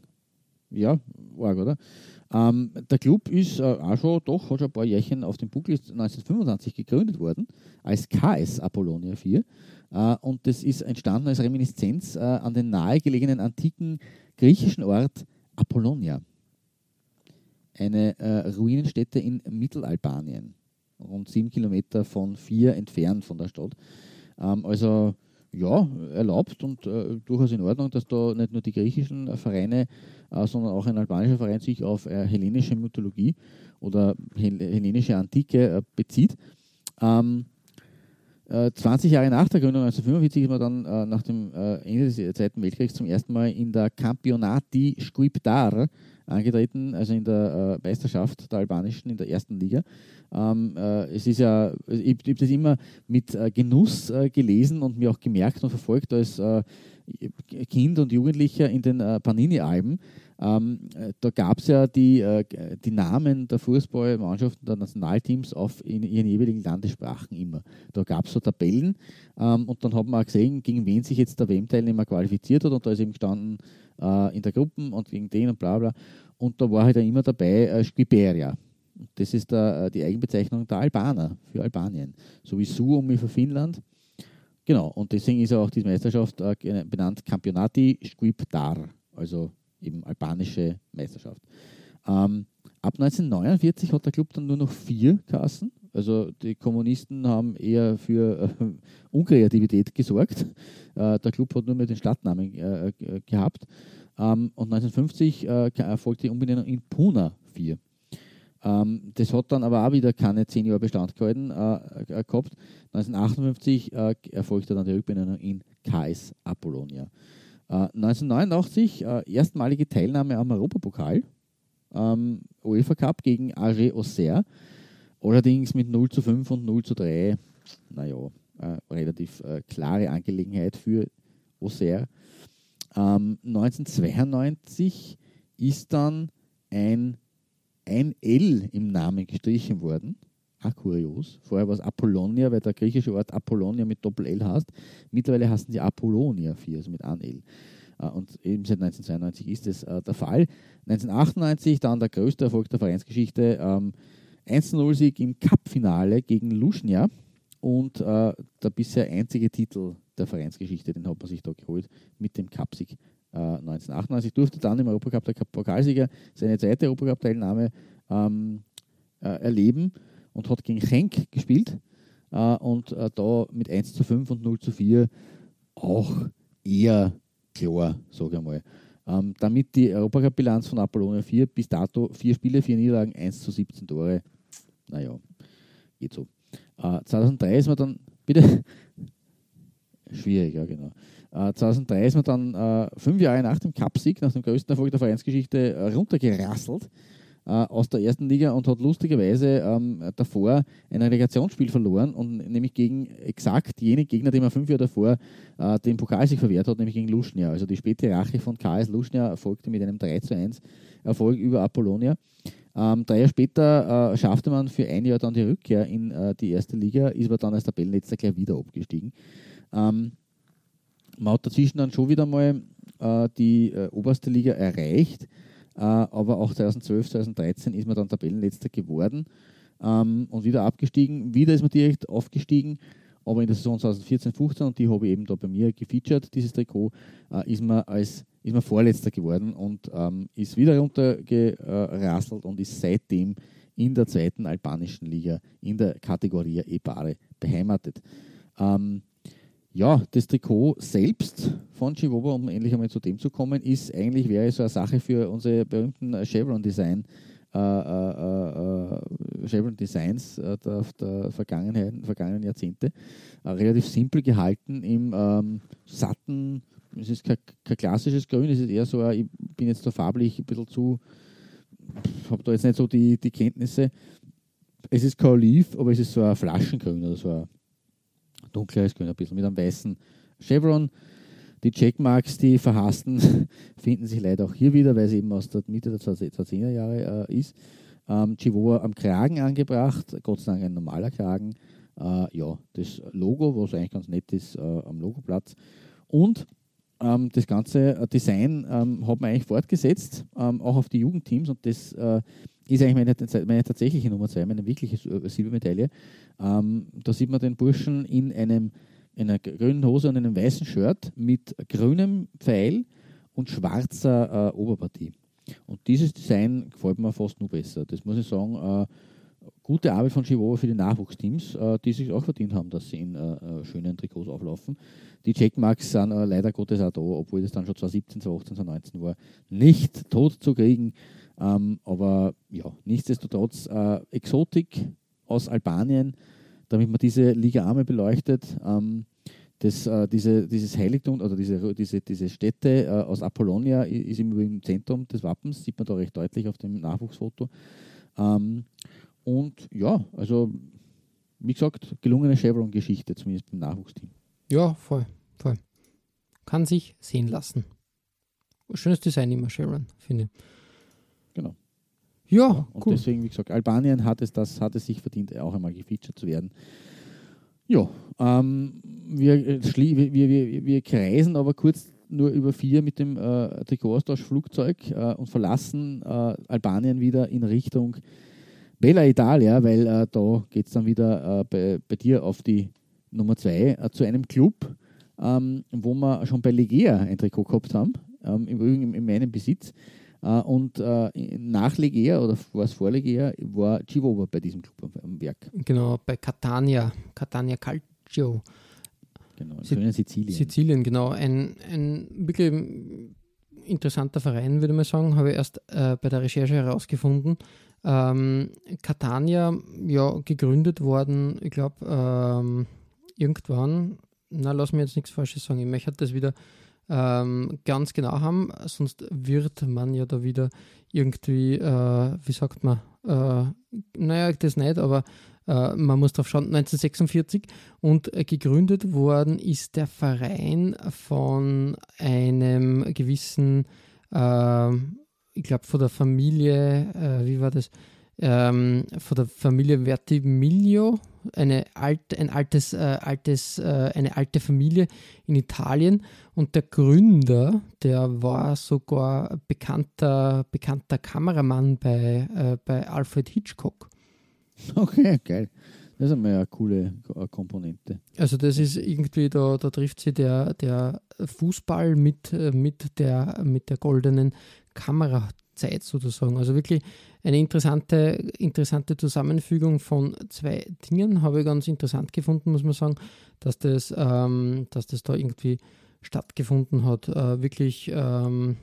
Ja, arg, oder? Ähm, der Club ist äh, auch schon, doch, hat schon ein paar Jährchen auf dem Buckel, ist 1925 gegründet worden, als KS Apollonia 4. Äh, und das ist entstanden als Reminiszenz äh, an den nahegelegenen antiken griechischen Ort Apollonia. Eine äh, Ruinenstätte in Mittelalbanien, rund sieben Kilometer von vier entfernt von der Stadt. Ähm, also ja, erlaubt und äh, durchaus in Ordnung, dass da nicht nur die griechischen äh, Vereine, äh, sondern auch ein albanischer Verein sich auf äh, hellenische Mythologie oder hell hellenische Antike äh, bezieht. Ähm, 20 äh, Jahre nach der Gründung, 1945, ist man dann nach dem Ende des Zweiten Weltkriegs zum ersten Mal in der Campionati Scriptar angetreten, also in der Meisterschaft der albanischen, in der ersten Liga. Ähm, äh, es ist ja, ich, ich habe das immer mit äh, Genuss äh, gelesen und mir auch gemerkt und verfolgt als äh, Kind und Jugendlicher in den äh, Panini-Alben. Ähm, äh, da gab es ja die, die Namen der Fußballmannschaften der Nationalteams auf in ihren jeweiligen Landessprachen immer. Da gab es so Tabellen ähm, und dann hat man auch gesehen, gegen wen sich jetzt der WM-Teilnehmer qualifiziert hat und da ist eben gestanden in der Gruppe und gegen den und bla bla. Und da war halt immer dabei äh, Squiberia. Das ist der, äh, die Eigenbezeichnung der Albaner für Albanien. So wie Suomi für Finnland. Genau, und deswegen ist auch diese Meisterschaft äh, benannt Campionati Squiptar, also eben albanische Meisterschaft. Ähm, ab 1949 hat der Club dann nur noch vier Kassen. Also die Kommunisten haben eher für äh, Unkreativität gesorgt. Äh, der Club hat nur mehr den Stadtnamen äh, gehabt. Ähm, und 1950 äh, erfolgte die Umbenennung in Puna 4. Ähm, das hat dann aber auch wieder keine zehn Jahre Bestand gehalten, äh, äh, gehabt. 1958 äh, erfolgte dann die Rückbenennung in KS Apollonia. 1989 äh, äh, erstmalige Teilnahme am Europapokal, ähm, UEFA Cup gegen AG Auxerre, allerdings mit 0 zu 5 und 0 zu 3. Naja, äh, relativ klare Angelegenheit für Auxerre. Ähm, 1992 ist dann ein ein L im Namen gestrichen worden. Auch kurios. Vorher war es Apollonia, weil der griechische Ort Apollonia mit Doppel-L heißt. Mittlerweile heißen sie Apollonia 4, also mit einem L. Äh, und eben seit 1992 ist das äh, der Fall. 1998 dann der größte Erfolg der Vereinsgeschichte. Ähm, 1-0-Sieg im Cup-Finale gegen Luschnia und äh, der bisher einzige Titel der Vereinsgeschichte, den hat man sich da geholt mit dem Cup-Sieg 1998 äh, durfte dann im Europacup der Pokalsieger seine zweite Europacup-Teilnahme ähm, äh, erleben und hat gegen Schenk gespielt äh, und äh, da mit 1 zu 5 und 0 zu 4 auch eher klar, sage ich mal. Ähm, damit die Europacup-Bilanz von Apollonia 4 bis dato vier Spiele, vier Niederlagen, 1 zu 17 Tore. Naja, geht so. Äh, 2003 ist man dann, bitte, schwierig, ja genau. 2003 äh, ist man dann äh, fünf Jahre nach dem Cupsieg, nach dem größten Erfolg der Vereinsgeschichte, äh, runtergerasselt aus der ersten Liga und hat lustigerweise ähm, davor ein Relegationsspiel verloren und nämlich gegen exakt jene Gegner, die man fünf Jahre davor äh, den Pokalsieg verwehrt hat, nämlich gegen Luschnia. Also die späte Rache von KS Luschnia erfolgte mit einem 3 zu 1 Erfolg über Apollonia. Ähm, drei Jahre später äh, schaffte man für ein Jahr dann die Rückkehr in äh, die erste Liga, ist aber dann als Tabellenletzter gleich wieder abgestiegen. Ähm, man hat dazwischen dann schon wieder mal äh, die äh, oberste Liga erreicht, äh, aber auch 2012, 2013 ist man dann Tabellenletzter geworden ähm, und wieder abgestiegen. Wieder ist man direkt aufgestiegen, aber in der Saison 2014, 15 und die habe ich eben da bei mir gefeatured, dieses Trikot, äh, ist man als ist man Vorletzter geworden und ähm, ist wieder runtergerasselt und ist seitdem in der zweiten albanischen Liga in der Kategorie Ebare beheimatet. Ähm, ja, das Trikot selbst von Chihuahua, um endlich einmal zu dem zu kommen, ist eigentlich, wäre so eine Sache für unsere berühmten Chevron-Design, äh, äh, äh, Chevron Designs der, der vergangenen, vergangenen Jahrzehnte. relativ simpel gehalten im ähm, satten, es ist kein, kein, klassisches Grün, es ist eher so, ein, ich bin jetzt da farblich ein bisschen zu, habe da jetzt nicht so die, die Kenntnisse. Es ist kein Oliv, aber es ist so ein Flaschengrün oder so ein dunkleres Grün, ein bisschen mit einem weißen Chevron. Die Checkmarks, die verhassten, finden sich leider auch hier wieder, weil sie eben aus der Mitte der 2010er Jahre äh, ist. Ähm, Chihuahua am Kragen angebracht, Gott sei Dank ein normaler Kragen. Äh, ja, das Logo, was eigentlich ganz nett ist, äh, am Logoplatz. Und ähm, das ganze Design ähm, hat man eigentlich fortgesetzt, ähm, auch auf die Jugendteams und das äh, ist eigentlich meine, meine, tatsächliche Nummer zwei, meine wirkliche äh, Silbermedaille. Ähm, da sieht man den Burschen in einem in einer grünen Hose und einem weißen Shirt mit grünem Pfeil und schwarzer äh, Oberpartie. Und dieses Design gefällt mir fast nur besser. Das muss ich sagen. Äh, gute Arbeit von Chihuahua für die Nachwuchsteams, äh, die sich auch verdient haben, dass sie in äh, schönen Trikots auflaufen. Die Checkmarks sind äh, leider Gottes auch da, obwohl das dann schon 2017, 2018, 2019 war, nicht tot zu kriegen. Ähm, aber ja, nichtsdestotrotz äh, Exotik aus Albanien, damit man diese Liga Arme beleuchtet. Ähm, das, äh, diese, dieses Heiligtum oder diese, diese, diese Stätte äh, aus Apollonia ist im Zentrum des Wappens, sieht man da recht deutlich auf dem Nachwuchsfoto. Ähm, und ja, also wie gesagt, gelungene Chevron-Geschichte, zumindest beim Nachwuchsteam. Ja, voll, voll. Kann sich sehen lassen. Schönes Design immer, Sharon, finde ich. Ja, ja und cool. deswegen, wie gesagt, Albanien hat es, das, hat es sich verdient, auch einmal gefeatured zu werden. Ja, ähm, wir, äh, wir, wir, wir, kreisen aber kurz nur über vier mit dem äh, Trikotaustauschflugzeug äh, und verlassen äh, Albanien wieder in Richtung Bella Italia, weil äh, da geht es dann wieder äh, bei, bei dir auf die Nummer zwei äh, zu einem Club, ähm, wo wir schon bei Legea ein Trikot gehabt haben, ähm, im Übrigen in meinem Besitz. Uh, und uh, nach Legea oder war es vor Legea war Chihuahua bei diesem Club am Werk. Genau, bei Catania, Catania Calcio. Genau, in Sizilien. Sizilien, genau. Ein, ein wirklich interessanter Verein, würde man sagen, habe ich erst äh, bei der Recherche herausgefunden. Ähm, Catania, ja, gegründet worden, ich glaube, ähm, irgendwann, na, lass mir jetzt nichts Falsches sagen, ich möchte das wieder ähm, ganz genau haben, sonst wird man ja da wieder irgendwie, äh, wie sagt man, äh, naja, das nicht, aber äh, man muss drauf schauen, 1946 und gegründet worden ist der Verein von einem gewissen, äh, ich glaube von der Familie, äh, wie war das? Ähm, von der Familie Vertimiglio, eine alte, ein altes, äh, altes, äh, eine alte Familie in Italien. Und der Gründer, der war sogar bekannter, bekannter Kameramann bei, äh, bei Alfred Hitchcock. Okay, geil. Das ist einmal eine coole Komponente. Also das ist irgendwie, da, da trifft sich der, der Fußball mit, äh, mit, der, mit der goldenen Kamerazeit sozusagen. Also wirklich eine interessante, interessante Zusammenfügung von zwei Dingen, habe ich ganz interessant gefunden, muss man sagen, dass das, ähm, dass das da irgendwie stattgefunden hat. Äh, wirklich ähm,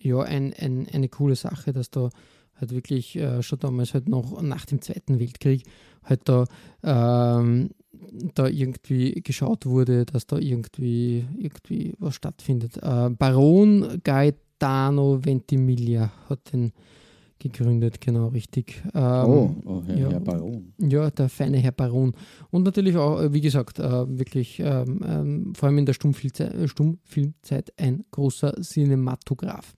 ja, ein, ein, eine coole Sache, dass da halt wirklich äh, schon damals halt noch nach dem Zweiten Weltkrieg halt da, ähm, da irgendwie geschaut wurde, dass da irgendwie, irgendwie was stattfindet. Äh, Baron Gaetano Ventimiglia hat den gegründet, genau, richtig. Ähm, oh, oh Herr, ja, Herr, Baron. Ja, der feine Herr Baron. Und natürlich auch, äh, wie gesagt, äh, wirklich ähm, ähm, vor allem in der Stummfilmzeit, Stummfilmzeit ein großer Cinematograph.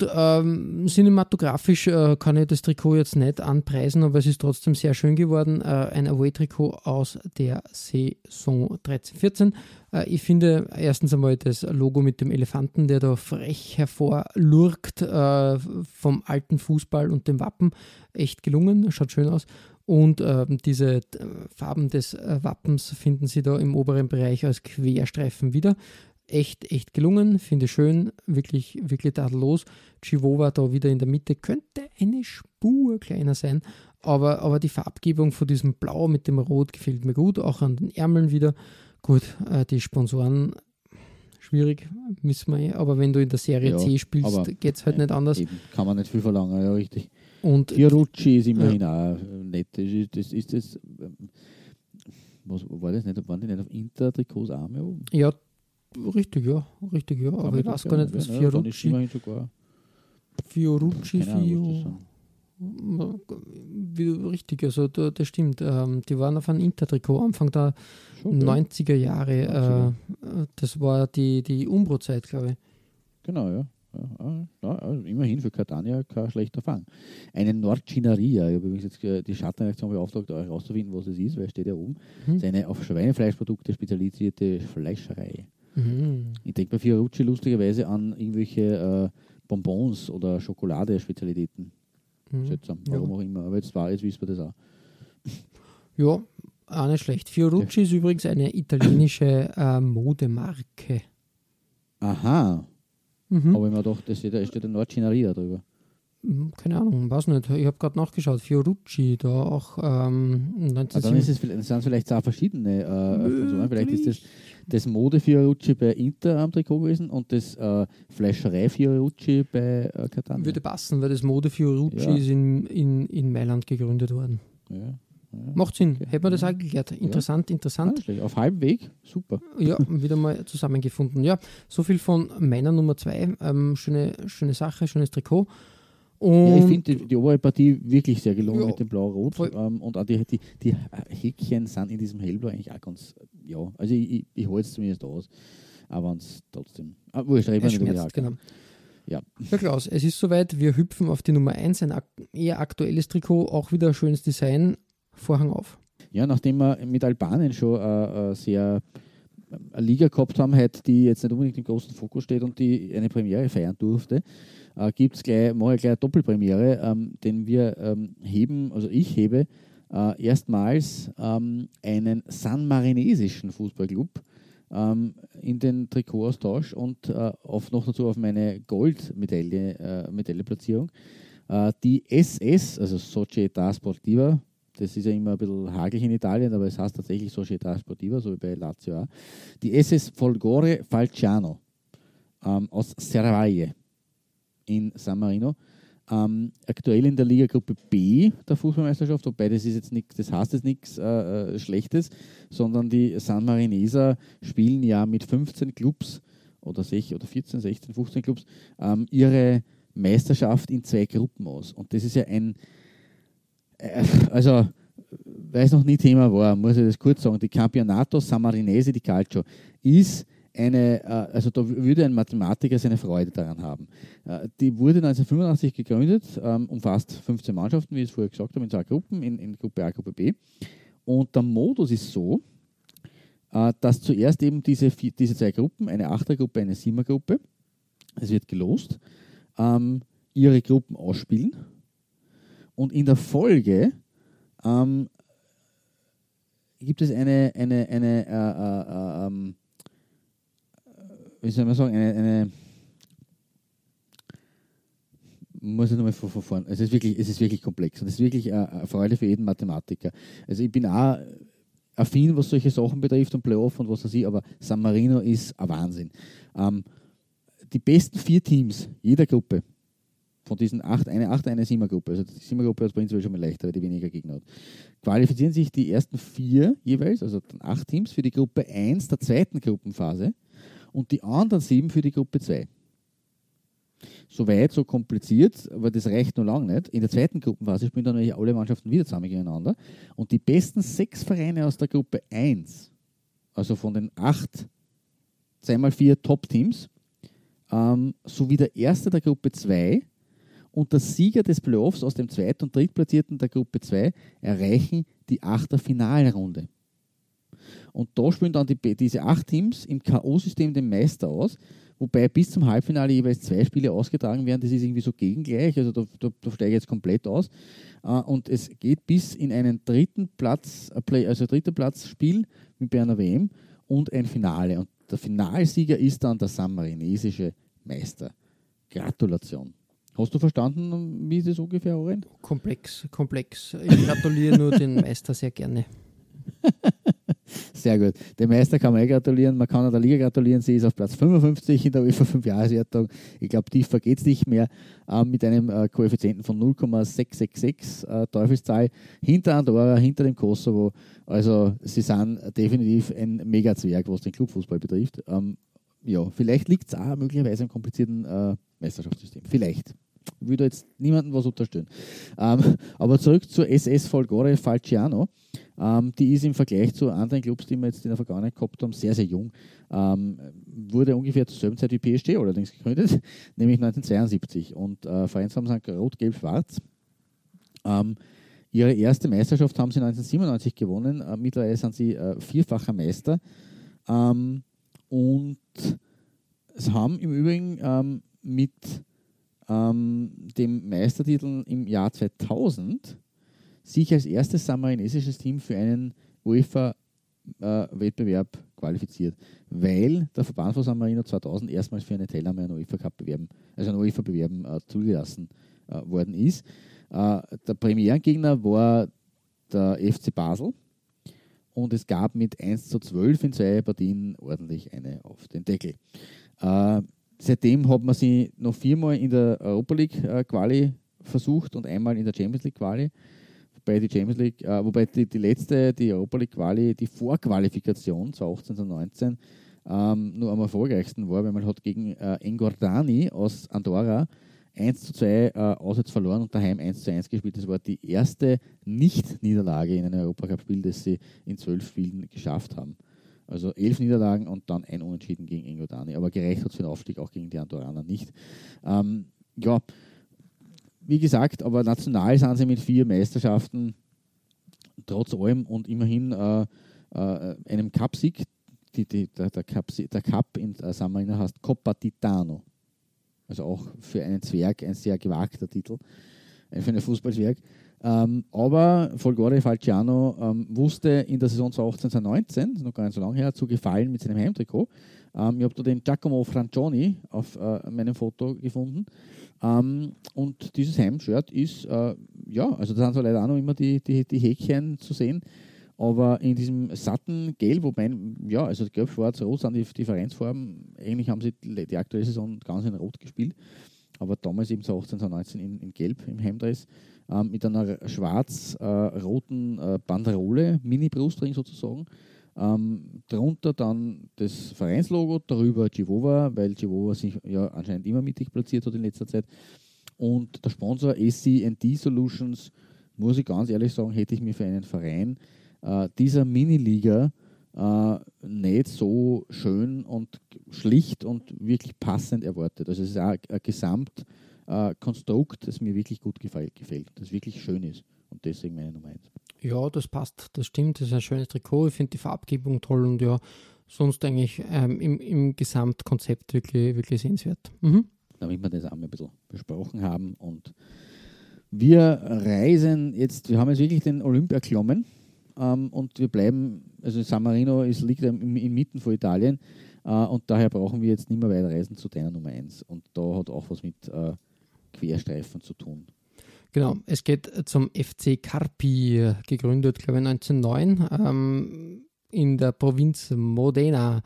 Gut, ähm, cinematografisch äh, kann ich das Trikot jetzt nicht anpreisen, aber es ist trotzdem sehr schön geworden. Äh, ein Away-Trikot aus der Saison 13-14. Äh, ich finde erstens einmal das Logo mit dem Elefanten, der da frech hervorlurkt äh, vom alten Fußball und dem Wappen, echt gelungen, schaut schön aus. Und äh, diese äh, Farben des Wappens finden Sie da im oberen Bereich als Querstreifen wieder echt, echt gelungen. Finde schön, wirklich, wirklich tadellos. Chivova da wieder in der Mitte könnte eine Spur kleiner sein, aber, aber die Farbgebung von diesem Blau mit dem Rot gefällt mir gut. Auch an den Ärmeln wieder. Gut, äh, die Sponsoren schwierig, wissen wir eh. Aber wenn du in der Serie Ja, C spielst, geht es halt nicht anders. Eben, kann man nicht viel verlangen, ja, richtig. Und Fiorucci ist immerhin auch nett. Das ist das, ist das ähm, was war das nicht? Waren die nicht auf Inter-Trikots mehr oben? ja, richtig, ja, richtig, ja. Aber ich weiß gar nicht, was Fiorucci. Fiorucci, Fio. das richtig, also da, das stimmt. Ähm, die waren auf einem Intertrikot Anfang der Schon, gell? 90er Jahre. Äh, das war die, die Umbro-Zeit, glaube ich. Genau, ja. Ja, ah, ja, also immerhin für Catania kein schlechter Fang. Eine Nordchinaria, ich habe übrigens jetzt äh, die Schattenreaktion beauftragt, euch herauszufinden, was es ist, weil es steht ja oben. Mhm. Es ist eine auf Schweinefleischprodukte spezialisierte Fleischerei. Mhm. Ich denke bei Fiorucci lustigerweise an irgendwelche äh, Bonbons oder Schokolade-Spezialitäten. Mhm. Seltsam, Ja. warum auch immer. Aber jetzt war, jetzt wissen wir das auch. ja, auch nicht schlecht. Fiorucci ist übrigens eine italienische äh, Modemarke. Aha, Mhm. aber ich mir gedacht, da steht, da steht eine Nordchinaria drüber. Mhm, Keine Ahnung, weiß nicht. Ich habe gerade nachgeschaut. Fiorucci, da auch ähm, Ah, dann 1970 ist es, vielleicht- sind es vielleicht auch verschiedene. Äh, Sponsoren. vielleicht ist das das Mode Fiorucci bei Inter am Trikot gewesen und das äh, Fleischerei Fiorucci bei äh, Catania. würde passen, weil das Mode Fiorucci Ja. ist in, in, in Mailand gegründet worden. ja. ja. Macht Sinn. Hätte man das auch geklärt. Interessant, Ah, interessant. nicht schlecht. Auf halbem Weg, super. Ja, wieder mal zusammengefunden. Ja, so viel von meiner Nummer zwei. Ähm, schöne, schöne Sache, schönes Trikot. Ja, ich finde die, die obere Partie wirklich sehr gelungen Ja, mit dem Blau-Rot. Ähm, und auch die, die, die Häkchen sind in diesem Hellblau eigentlich auch ganz, ja, also ich, ich, ich halte es zumindest aus. Aber es trotzdem. Ah, nicht über die schmerzt, genau. Ja. Ja, Klaus, es ist soweit. Wir hüpfen auf die Nummer 1, ein eher aktuelles Trikot, auch wieder schönes Design. Vorhang auf. Ja, nachdem wir mit Albanien schon äh, äh, sehr äh, eine Liga gehabt haben, halt, die jetzt nicht unbedingt im großen Fokus steht und die eine Premiere feiern durfte, äh, gibt es gleich, mache ich gleich eine Doppelpremiere, ähm, den wir ähm, heben, also ich hebe äh, erstmals ähm, einen sanmarinesischen Fußballclub ähm, in den Trikotaustausch und äh, auf, noch dazu auf meine Goldmedaille äh, Medailleplatzierung. Äh, die SS, also Società Sportiva, das ist ja immer ein bisschen hagelig in Italien, aber es heißt tatsächlich Società Sportiva, so wie bei Lazio auch. Die SS Folgore Falciano ähm, aus Serravalle in San Marino. Ähm, aktuell in der Ligagruppe B der Fußballmeisterschaft, wobei das ist jetzt nichts, das heißt jetzt nichts äh, äh, Schlechtes, sondern die San Marineser spielen ja mit 15 Clubs oder 16 oder 14, 16, 15 Clubs ähm, ihre Meisterschaft in zwei Gruppen aus. Und das ist ja ein, äh, also weil es noch nie Thema war, muss ich das kurz sagen, die Campionato Samarinese di Calcio ist eine, äh, also da würde ein Mathematiker seine Freude daran haben. Äh, Die wurde 1985 gegründet, ähm, umfasst 15 Mannschaften, wie ich es vorher gesagt habe, in zwei Gruppen, in, in Gruppe A, Gruppe B. Und der Modus ist so, äh, dass zuerst eben diese, vier, diese zwei Gruppen, eine Achtergruppe, eine Siebenergruppe, es wird gelost, ähm, ihre Gruppen ausspielen und in der Folge ähm, gibt es eine, eine, eine äh, äh, äh, wie soll man sagen, eine, eine muss ich nochmal vorn. Es ist wirklich, es ist wirklich komplex und es ist wirklich äh, eine Freude für jeden Mathematiker. Also ich bin auch affin, was solche Sachen betrifft und Playoff und was weiß ich, aber San Marino ist ein Wahnsinn. Ähm, die besten vier Teams jeder Gruppe, von diesen acht, eine acht, eine Siebener-Gruppe, also die Siebener-Gruppe hat prinzipiell schon mal leichter, weil die weniger Gegner hat, qualifizieren sich die ersten vier jeweils, also acht Teams, für die Gruppe 1 der zweiten Gruppenphase und die anderen sieben für die Gruppe 2. So weit, so kompliziert, aber das reicht noch lange nicht. In der zweiten Gruppenphase spielen dann nämlich alle Mannschaften wieder zusammen gegeneinander. Und die besten sechs Vereine aus der Gruppe 1, also von den acht, zweimal vier Top-Teams, ähm, sowie der Erste der Gruppe 2 und der Sieger des Playoffs aus dem Zweit- und Drittplatzierten der Gruppe 2 erreichen die Achterfinalrunde. Und da spielen dann die, diese acht Teams im K.O.-System den Meister aus, wobei bis zum Halbfinale jeweils zwei Spiele ausgetragen werden. Das ist irgendwie so gegengleich, also da, da, da steige ich jetzt komplett aus. Äh, und es geht bis in einen dritten Platz, äh, also dritter Platzspiel mit bei einer WM und ein Finale. Und der Finalsieger ist dann der samarinesische Meister. Gratulation. Hast du verstanden, wie es ungefähr, Oren? Komplex, komplex. Ich gratuliere nur den Meister sehr gerne. Sehr gut. Dem Meister kann man eh gratulieren. Man kann auch der Liga gratulieren. Sie ist auf Platz 55 in der UEFA 5-Jahreswertung. Ich glaube, tiefer geht es nicht mehr. Äh, mit einem äh, Koeffizienten von 0,666 äh, Teufelszahl hinter Andorra, hinter dem Kosovo. Also, sie sind definitiv ein Mega-Zwerg, was den Clubfußball betrifft. Ähm, ja, vielleicht liegt es auch möglicherweise im komplizierten äh, Meisterschaftssystem. Vielleicht. Ich würde jetzt niemandem was unterstellen. Ähm, aber zurück zur SS Folgore Falciano. Ähm, die ist im Vergleich zu anderen Clubs, die wir jetzt in der Vergangenheit gehabt haben, sehr, sehr jung. Ähm, wurde ungefähr zur selben Zeit wie PSG allerdings gegründet, nämlich 1972. Und äh, Vereinsnamen sind Rot, Gelb, Schwarz. Ähm, ihre erste Meisterschaft haben sie 1997 gewonnen. Äh, mittlerweile sind sie äh, vierfacher Meister. Ähm, und sie haben im Übrigen ähm, mit ähm, dem Meistertitel im Jahr 2000 sich als erstes samarinesisches Team für einen UEFA-Wettbewerb qualifiziert, weil der Verband von San Marino 2000 erstmals für eine Teilnahme an UEFA Cup bewerben, also an UEFA bewerben äh, zugelassen äh, worden ist. Äh, der Premierengegner war der FC Basel und es gab mit 1 zu 12 in zwei Partien ordentlich eine auf den Deckel. Äh, seitdem hat man sie noch viermal in der Europa League äh, Quali versucht und einmal in der Champions League Quali. Wobei die Champions League, äh, wobei die, die letzte, die Europa League Quali, die Vorqualifikation 2018 und 2019 ähm, nur am erfolgreichsten war, weil man hat gegen äh, Engordani aus Andorra 1 zu 2 äh, auswärts verloren und daheim 1 zu 1 gespielt. Das war die erste Nicht-Niederlage in einem Europacup-Spiel, das sie in zwölf Spielen geschafft haben. Also elf Niederlagen und dann ein Unentschieden gegen Engodani. Aber gerecht hat es für den Aufstieg auch gegen die Andorraner nicht. Ähm, ja, wie gesagt, aber national sind sie mit vier Meisterschaften trotz allem und immerhin äh, äh, einem Cup-Sieg. Die, die, der, der, Cup, der Cup in äh, San Marino heißt Coppa Titano. Also auch für einen Zwerg ein sehr gewagter Titel, äh, für einen Fußballzwerg. Ähm, aber Folgore Falciano ähm, wusste in der Saison 2018, 2019, noch gar nicht so lange her, zu gefallen mit seinem Heimtrikot. Ähm, ich habe da den Giacomo Francioni auf äh, meinem Foto gefunden. Ähm, und dieses Heimshirt ist, äh, ja, also da sind so leider auch noch immer die, die, die Häkchen zu sehen. Aber in diesem satten Gelb, wobei, ja, also Gelb, Schwarz, Rot sind die Differenzfarben. Eigentlich haben sie die, aktuelle Saison ganz in Rot gespielt. Aber damals eben 2018, 2019 in, in Gelb im Heimdress ähm, mit einer schwarz-roten äh, äh, Banderole, Mini-Brustring sozusagen. Ähm, darunter dann das Vereinslogo, darüber Givova, weil Givova sich ja anscheinend immer mittig platziert hat in letzter Zeit. Und der Sponsor SC&D Solutions, muss ich ganz ehrlich sagen, hätte ich mir für einen Verein äh, dieser Miniliga äh, nicht so schön und schlicht und wirklich passend erwartet. Also es ist auch ein Gesamt äh, das mir wirklich gut gefällt, gefällt, das wirklich schön ist. Und deswegen meine Nummer 1. Ja, das passt, das stimmt, das ist ein schönes Trikot. Ich finde die Farbgebung toll und ja, sonst eigentlich ähm, im, im Gesamtkonzept wirklich, wirklich sehenswert. Mhm. Damit wir das auch mal ein bisschen besprochen haben. Und wir reisen jetzt, wir haben jetzt wirklich den Olympia erklommen ähm, und wir bleiben, also San Marino ist, liegt inmitten von Italien äh, und daher brauchen wir jetzt nicht mehr weiter reisen zu deiner Nummer 1. Und da hat auch was mit äh, Querstreifen zu tun. Genau, es geht zum FC Carpi, gegründet, glaube ich, 1909 ähm, in der Provinz Modena.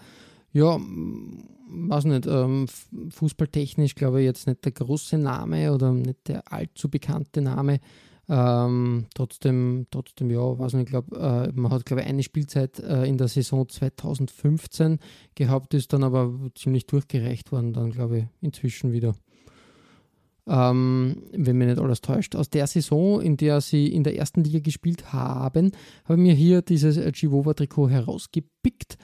Ja, weiß nicht, ähm, fußballtechnisch glaube ich jetzt nicht der große Name oder nicht der allzu bekannte Name. Ähm, trotzdem, trotzdem, ja, weiß nicht, ich glaube, äh, man hat, glaube ich, eine Spielzeit äh, in der Saison 2015 gehabt, ist dann aber ziemlich durchgereicht worden, dann glaube ich, inzwischen wieder ähm, wenn mir nicht alles täuscht, aus der Saison, in der sie in der ersten Liga gespielt haben, habe ich mir hier dieses Givova-Trikot herausgepickt.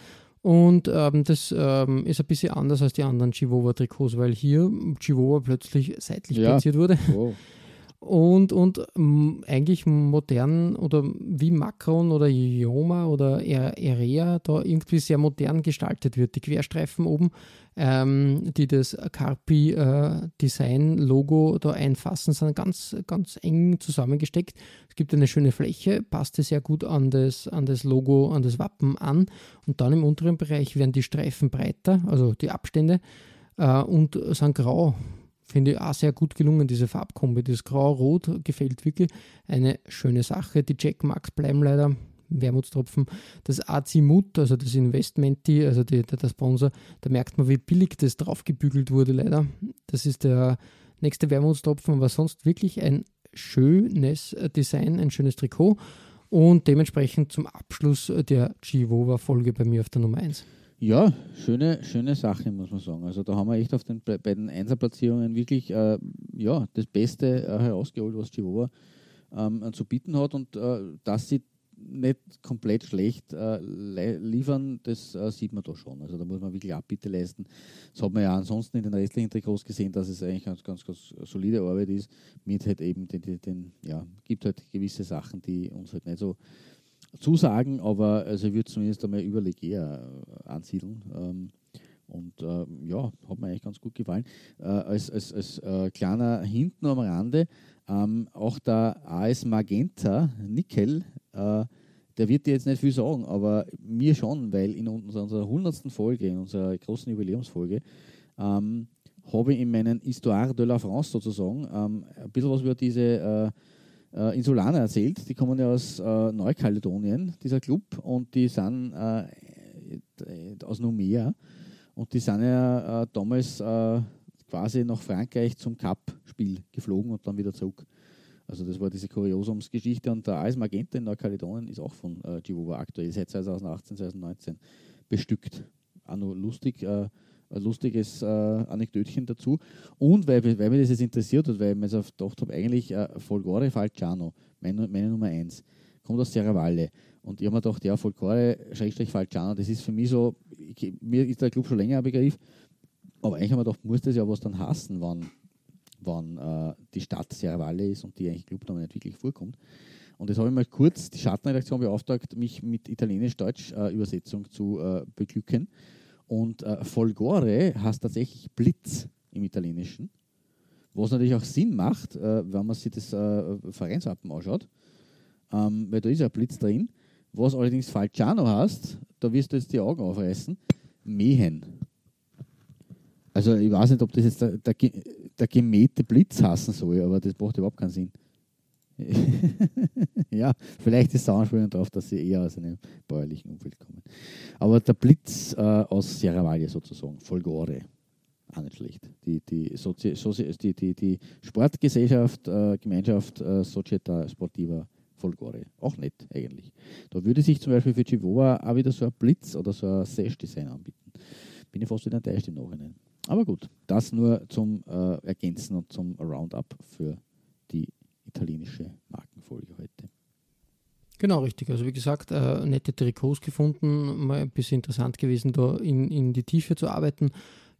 Und ähm, das ähm, ist ein bisschen anders als die anderen Chihuahua-Trikots, weil hier Chihuahua plötzlich seitlich Ja. platziert wurde. Wow. Und, und ähm, eigentlich modern oder wie Macron oder Ioma oder Er- Erea da irgendwie sehr modern gestaltet wird. Die Querstreifen oben, ähm, die das Carpi äh, Design Logo da einfassen, sind ganz, ganz eng zusammengesteckt. Es gibt eine schöne Fläche, passte sehr gut an das, an das Logo, an das Wappen an. Und dann im unteren Bereich werden die Streifen breiter, also die Abstände, äh, und sind grau. Finde ich auch sehr gut gelungen, diese Farbkombi. Das Grau-Rot gefällt wirklich. Eine schöne Sache. Die Checkmarks bleiben leider. Wermutstropfen. Das Azimut, also das Investmenti, also die, der, der Sponsor, da merkt man, wie billig das draufgebügelt wurde, leider. Das ist der nächste Wermutstropfen, aber sonst wirklich ein schönes Design, ein schönes Trikot. Und dementsprechend zum Abschluss der Chivova-Folge bei mir auf der Nummer 1. Ja, schöne, schöne Sache, muss man sagen. Also da haben wir echt auf den bei bei den Einserplatzierungen wirklich äh, ja, das Beste äh, herausgeholt, was Chihuahua ähm, zu bieten hat. Und äh, dass sie nicht komplett schlecht äh, liefern, das äh, sieht man da schon. Also da muss man wirklich Abbitte leisten. Das hat man ja ansonsten in den restlichen Trikots gesehen, dass es eigentlich ganz, ganz, ganz solide Arbeit ist. Mit halt eben den, den, den ja, gibt halt gewisse Sachen, die uns halt nicht so zusagen, aber also ich würde zumindest einmal über äh, ansiedeln. Ähm, und äh, ja, hat mir eigentlich ganz gut gefallen. Äh, als als, als kleiner Hinten am Rande, ähm, auch der AS Magenta Nickel, äh, der wird dir jetzt nicht viel sagen, aber mir schon, weil in unserer, unserer 100. Folge, in unserer großen Jubiläumsfolge, ähm, habe ich in meinen Histoire de la France sozusagen ähm, ein bisschen was über diese äh, äh, Insulaner erzählt. Die kommen ja aus äh, Neukaledonien, dieser Club, und die sind äh, äh, aus Numea. Und die sind ja äh, damals quasi nach Frankreich zum Cup-Spiel geflogen und dann wieder zurück. Also das war diese Kuriosums-Geschichte. Und der AS Magenta in Neukaledonien ist auch von äh, Chihuahua aktuell, seit 2018, 2019 bestückt. Auch noch lustig, äh, ein lustiges äh, Anekdötchen dazu. Und weil, weil mich das jetzt interessiert hat, weil ich mir jetzt gedacht habe, eigentlich äh, Folgore Falciano, meine, meine Nummer 1, kommt aus Serravalle. Und ich habe mir gedacht, ja, Folgore, Falciano, das ist für mich so, ich, mir ist der Club schon länger ein Begriff, aber eigentlich habe ich mir gedacht, muss das ja was dann hassen, wann, wann äh, die Stadt Serravalle ist und die eigentlich Clubname nicht wirklich vorkommt. Und jetzt habe ich mal kurz die Schattenredaktion beauftragt, mich mit Italienisch-Deutsch-Übersetzung zu äh, beglücken. Und äh, Folgore heißt tatsächlich Blitz im Italienischen, was natürlich auch Sinn macht, äh, wenn man sich das äh, Vereinswappen anschaut, ähm, weil da ist ja Blitz drin. Was allerdings Falciano heißt, da wirst du jetzt die Augen aufreißen, Mähen. Also ich weiß nicht, ob das jetzt der, der, der gemähte Blitz heißen soll, aber das macht überhaupt keinen Sinn. ja, vielleicht ist es Anspielung darauf, dass sie eher aus einem bäuerlichen Umfeld kommen. Aber der Blitz äh, aus Serravalle sozusagen, Folgore, auch nicht schlecht. Die, die, Sozi Sozi die, die, die Sportgesellschaft, äh, Gemeinschaft äh, Società Sportiva Folgore, auch nett eigentlich. Da würde sich zum Beispiel für Chihuahua auch wieder so ein Blitz oder so ein Sash-Design anbieten. Bin ich fast wieder enttäuscht im Nachhinein. Aber gut, das nur zum äh, Ergänzen und zum Roundup für die italienische Markenfolge heute. Genau, richtig. Also wie gesagt, äh, nette Trikots gefunden, mal ein bisschen interessant gewesen, da in, in die Tiefe zu arbeiten.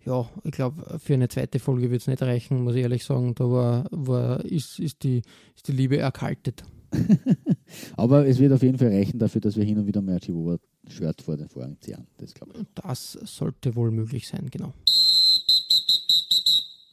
Ja, ich glaube, für eine zweite Folge wird es nicht reichen, muss ich ehrlich sagen. Da war, war, ist, ist, die, ist die Liebe erkaltet. Aber es wird auf jeden Fall reichen dafür, dass wir hin und wieder mehr Chihuahua-Shirt vor den Vorhang ziehen. Das glaube ich. Das sollte wohl möglich sein, genau.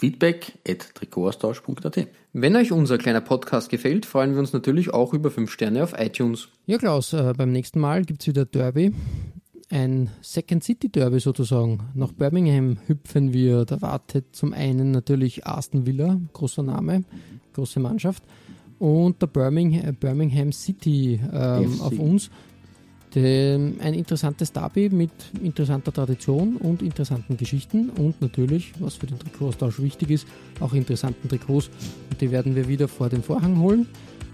Feedback at Trikotaustausch.at Wenn euch unser kleiner Podcast gefällt, freuen wir uns natürlich auch über 5 Sterne auf iTunes. Ja, Klaus, äh, beim nächsten Mal gibt es wieder Derby. Ein Second City Derby sozusagen. Nach Birmingham hüpfen wir. Da wartet zum einen natürlich Aston Villa, großer Name, große Mannschaft. Und der Birmingham, Birmingham City ähm, auf uns. Dem, ein interessantes Derby mit interessanter Tradition und interessanten Geschichten und natürlich, was für den Trikotaustausch wichtig ist, auch interessanten Trikots. Und die werden wir wieder vor den Vorhang holen.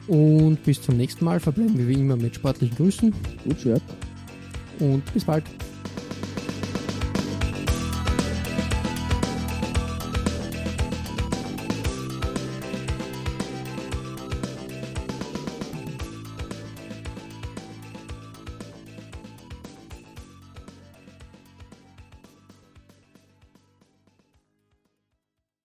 Und bis zum nächsten Mal verbleiben wir wie immer mit sportlichen Grüßen. Gut, Shirt. Und bis bald.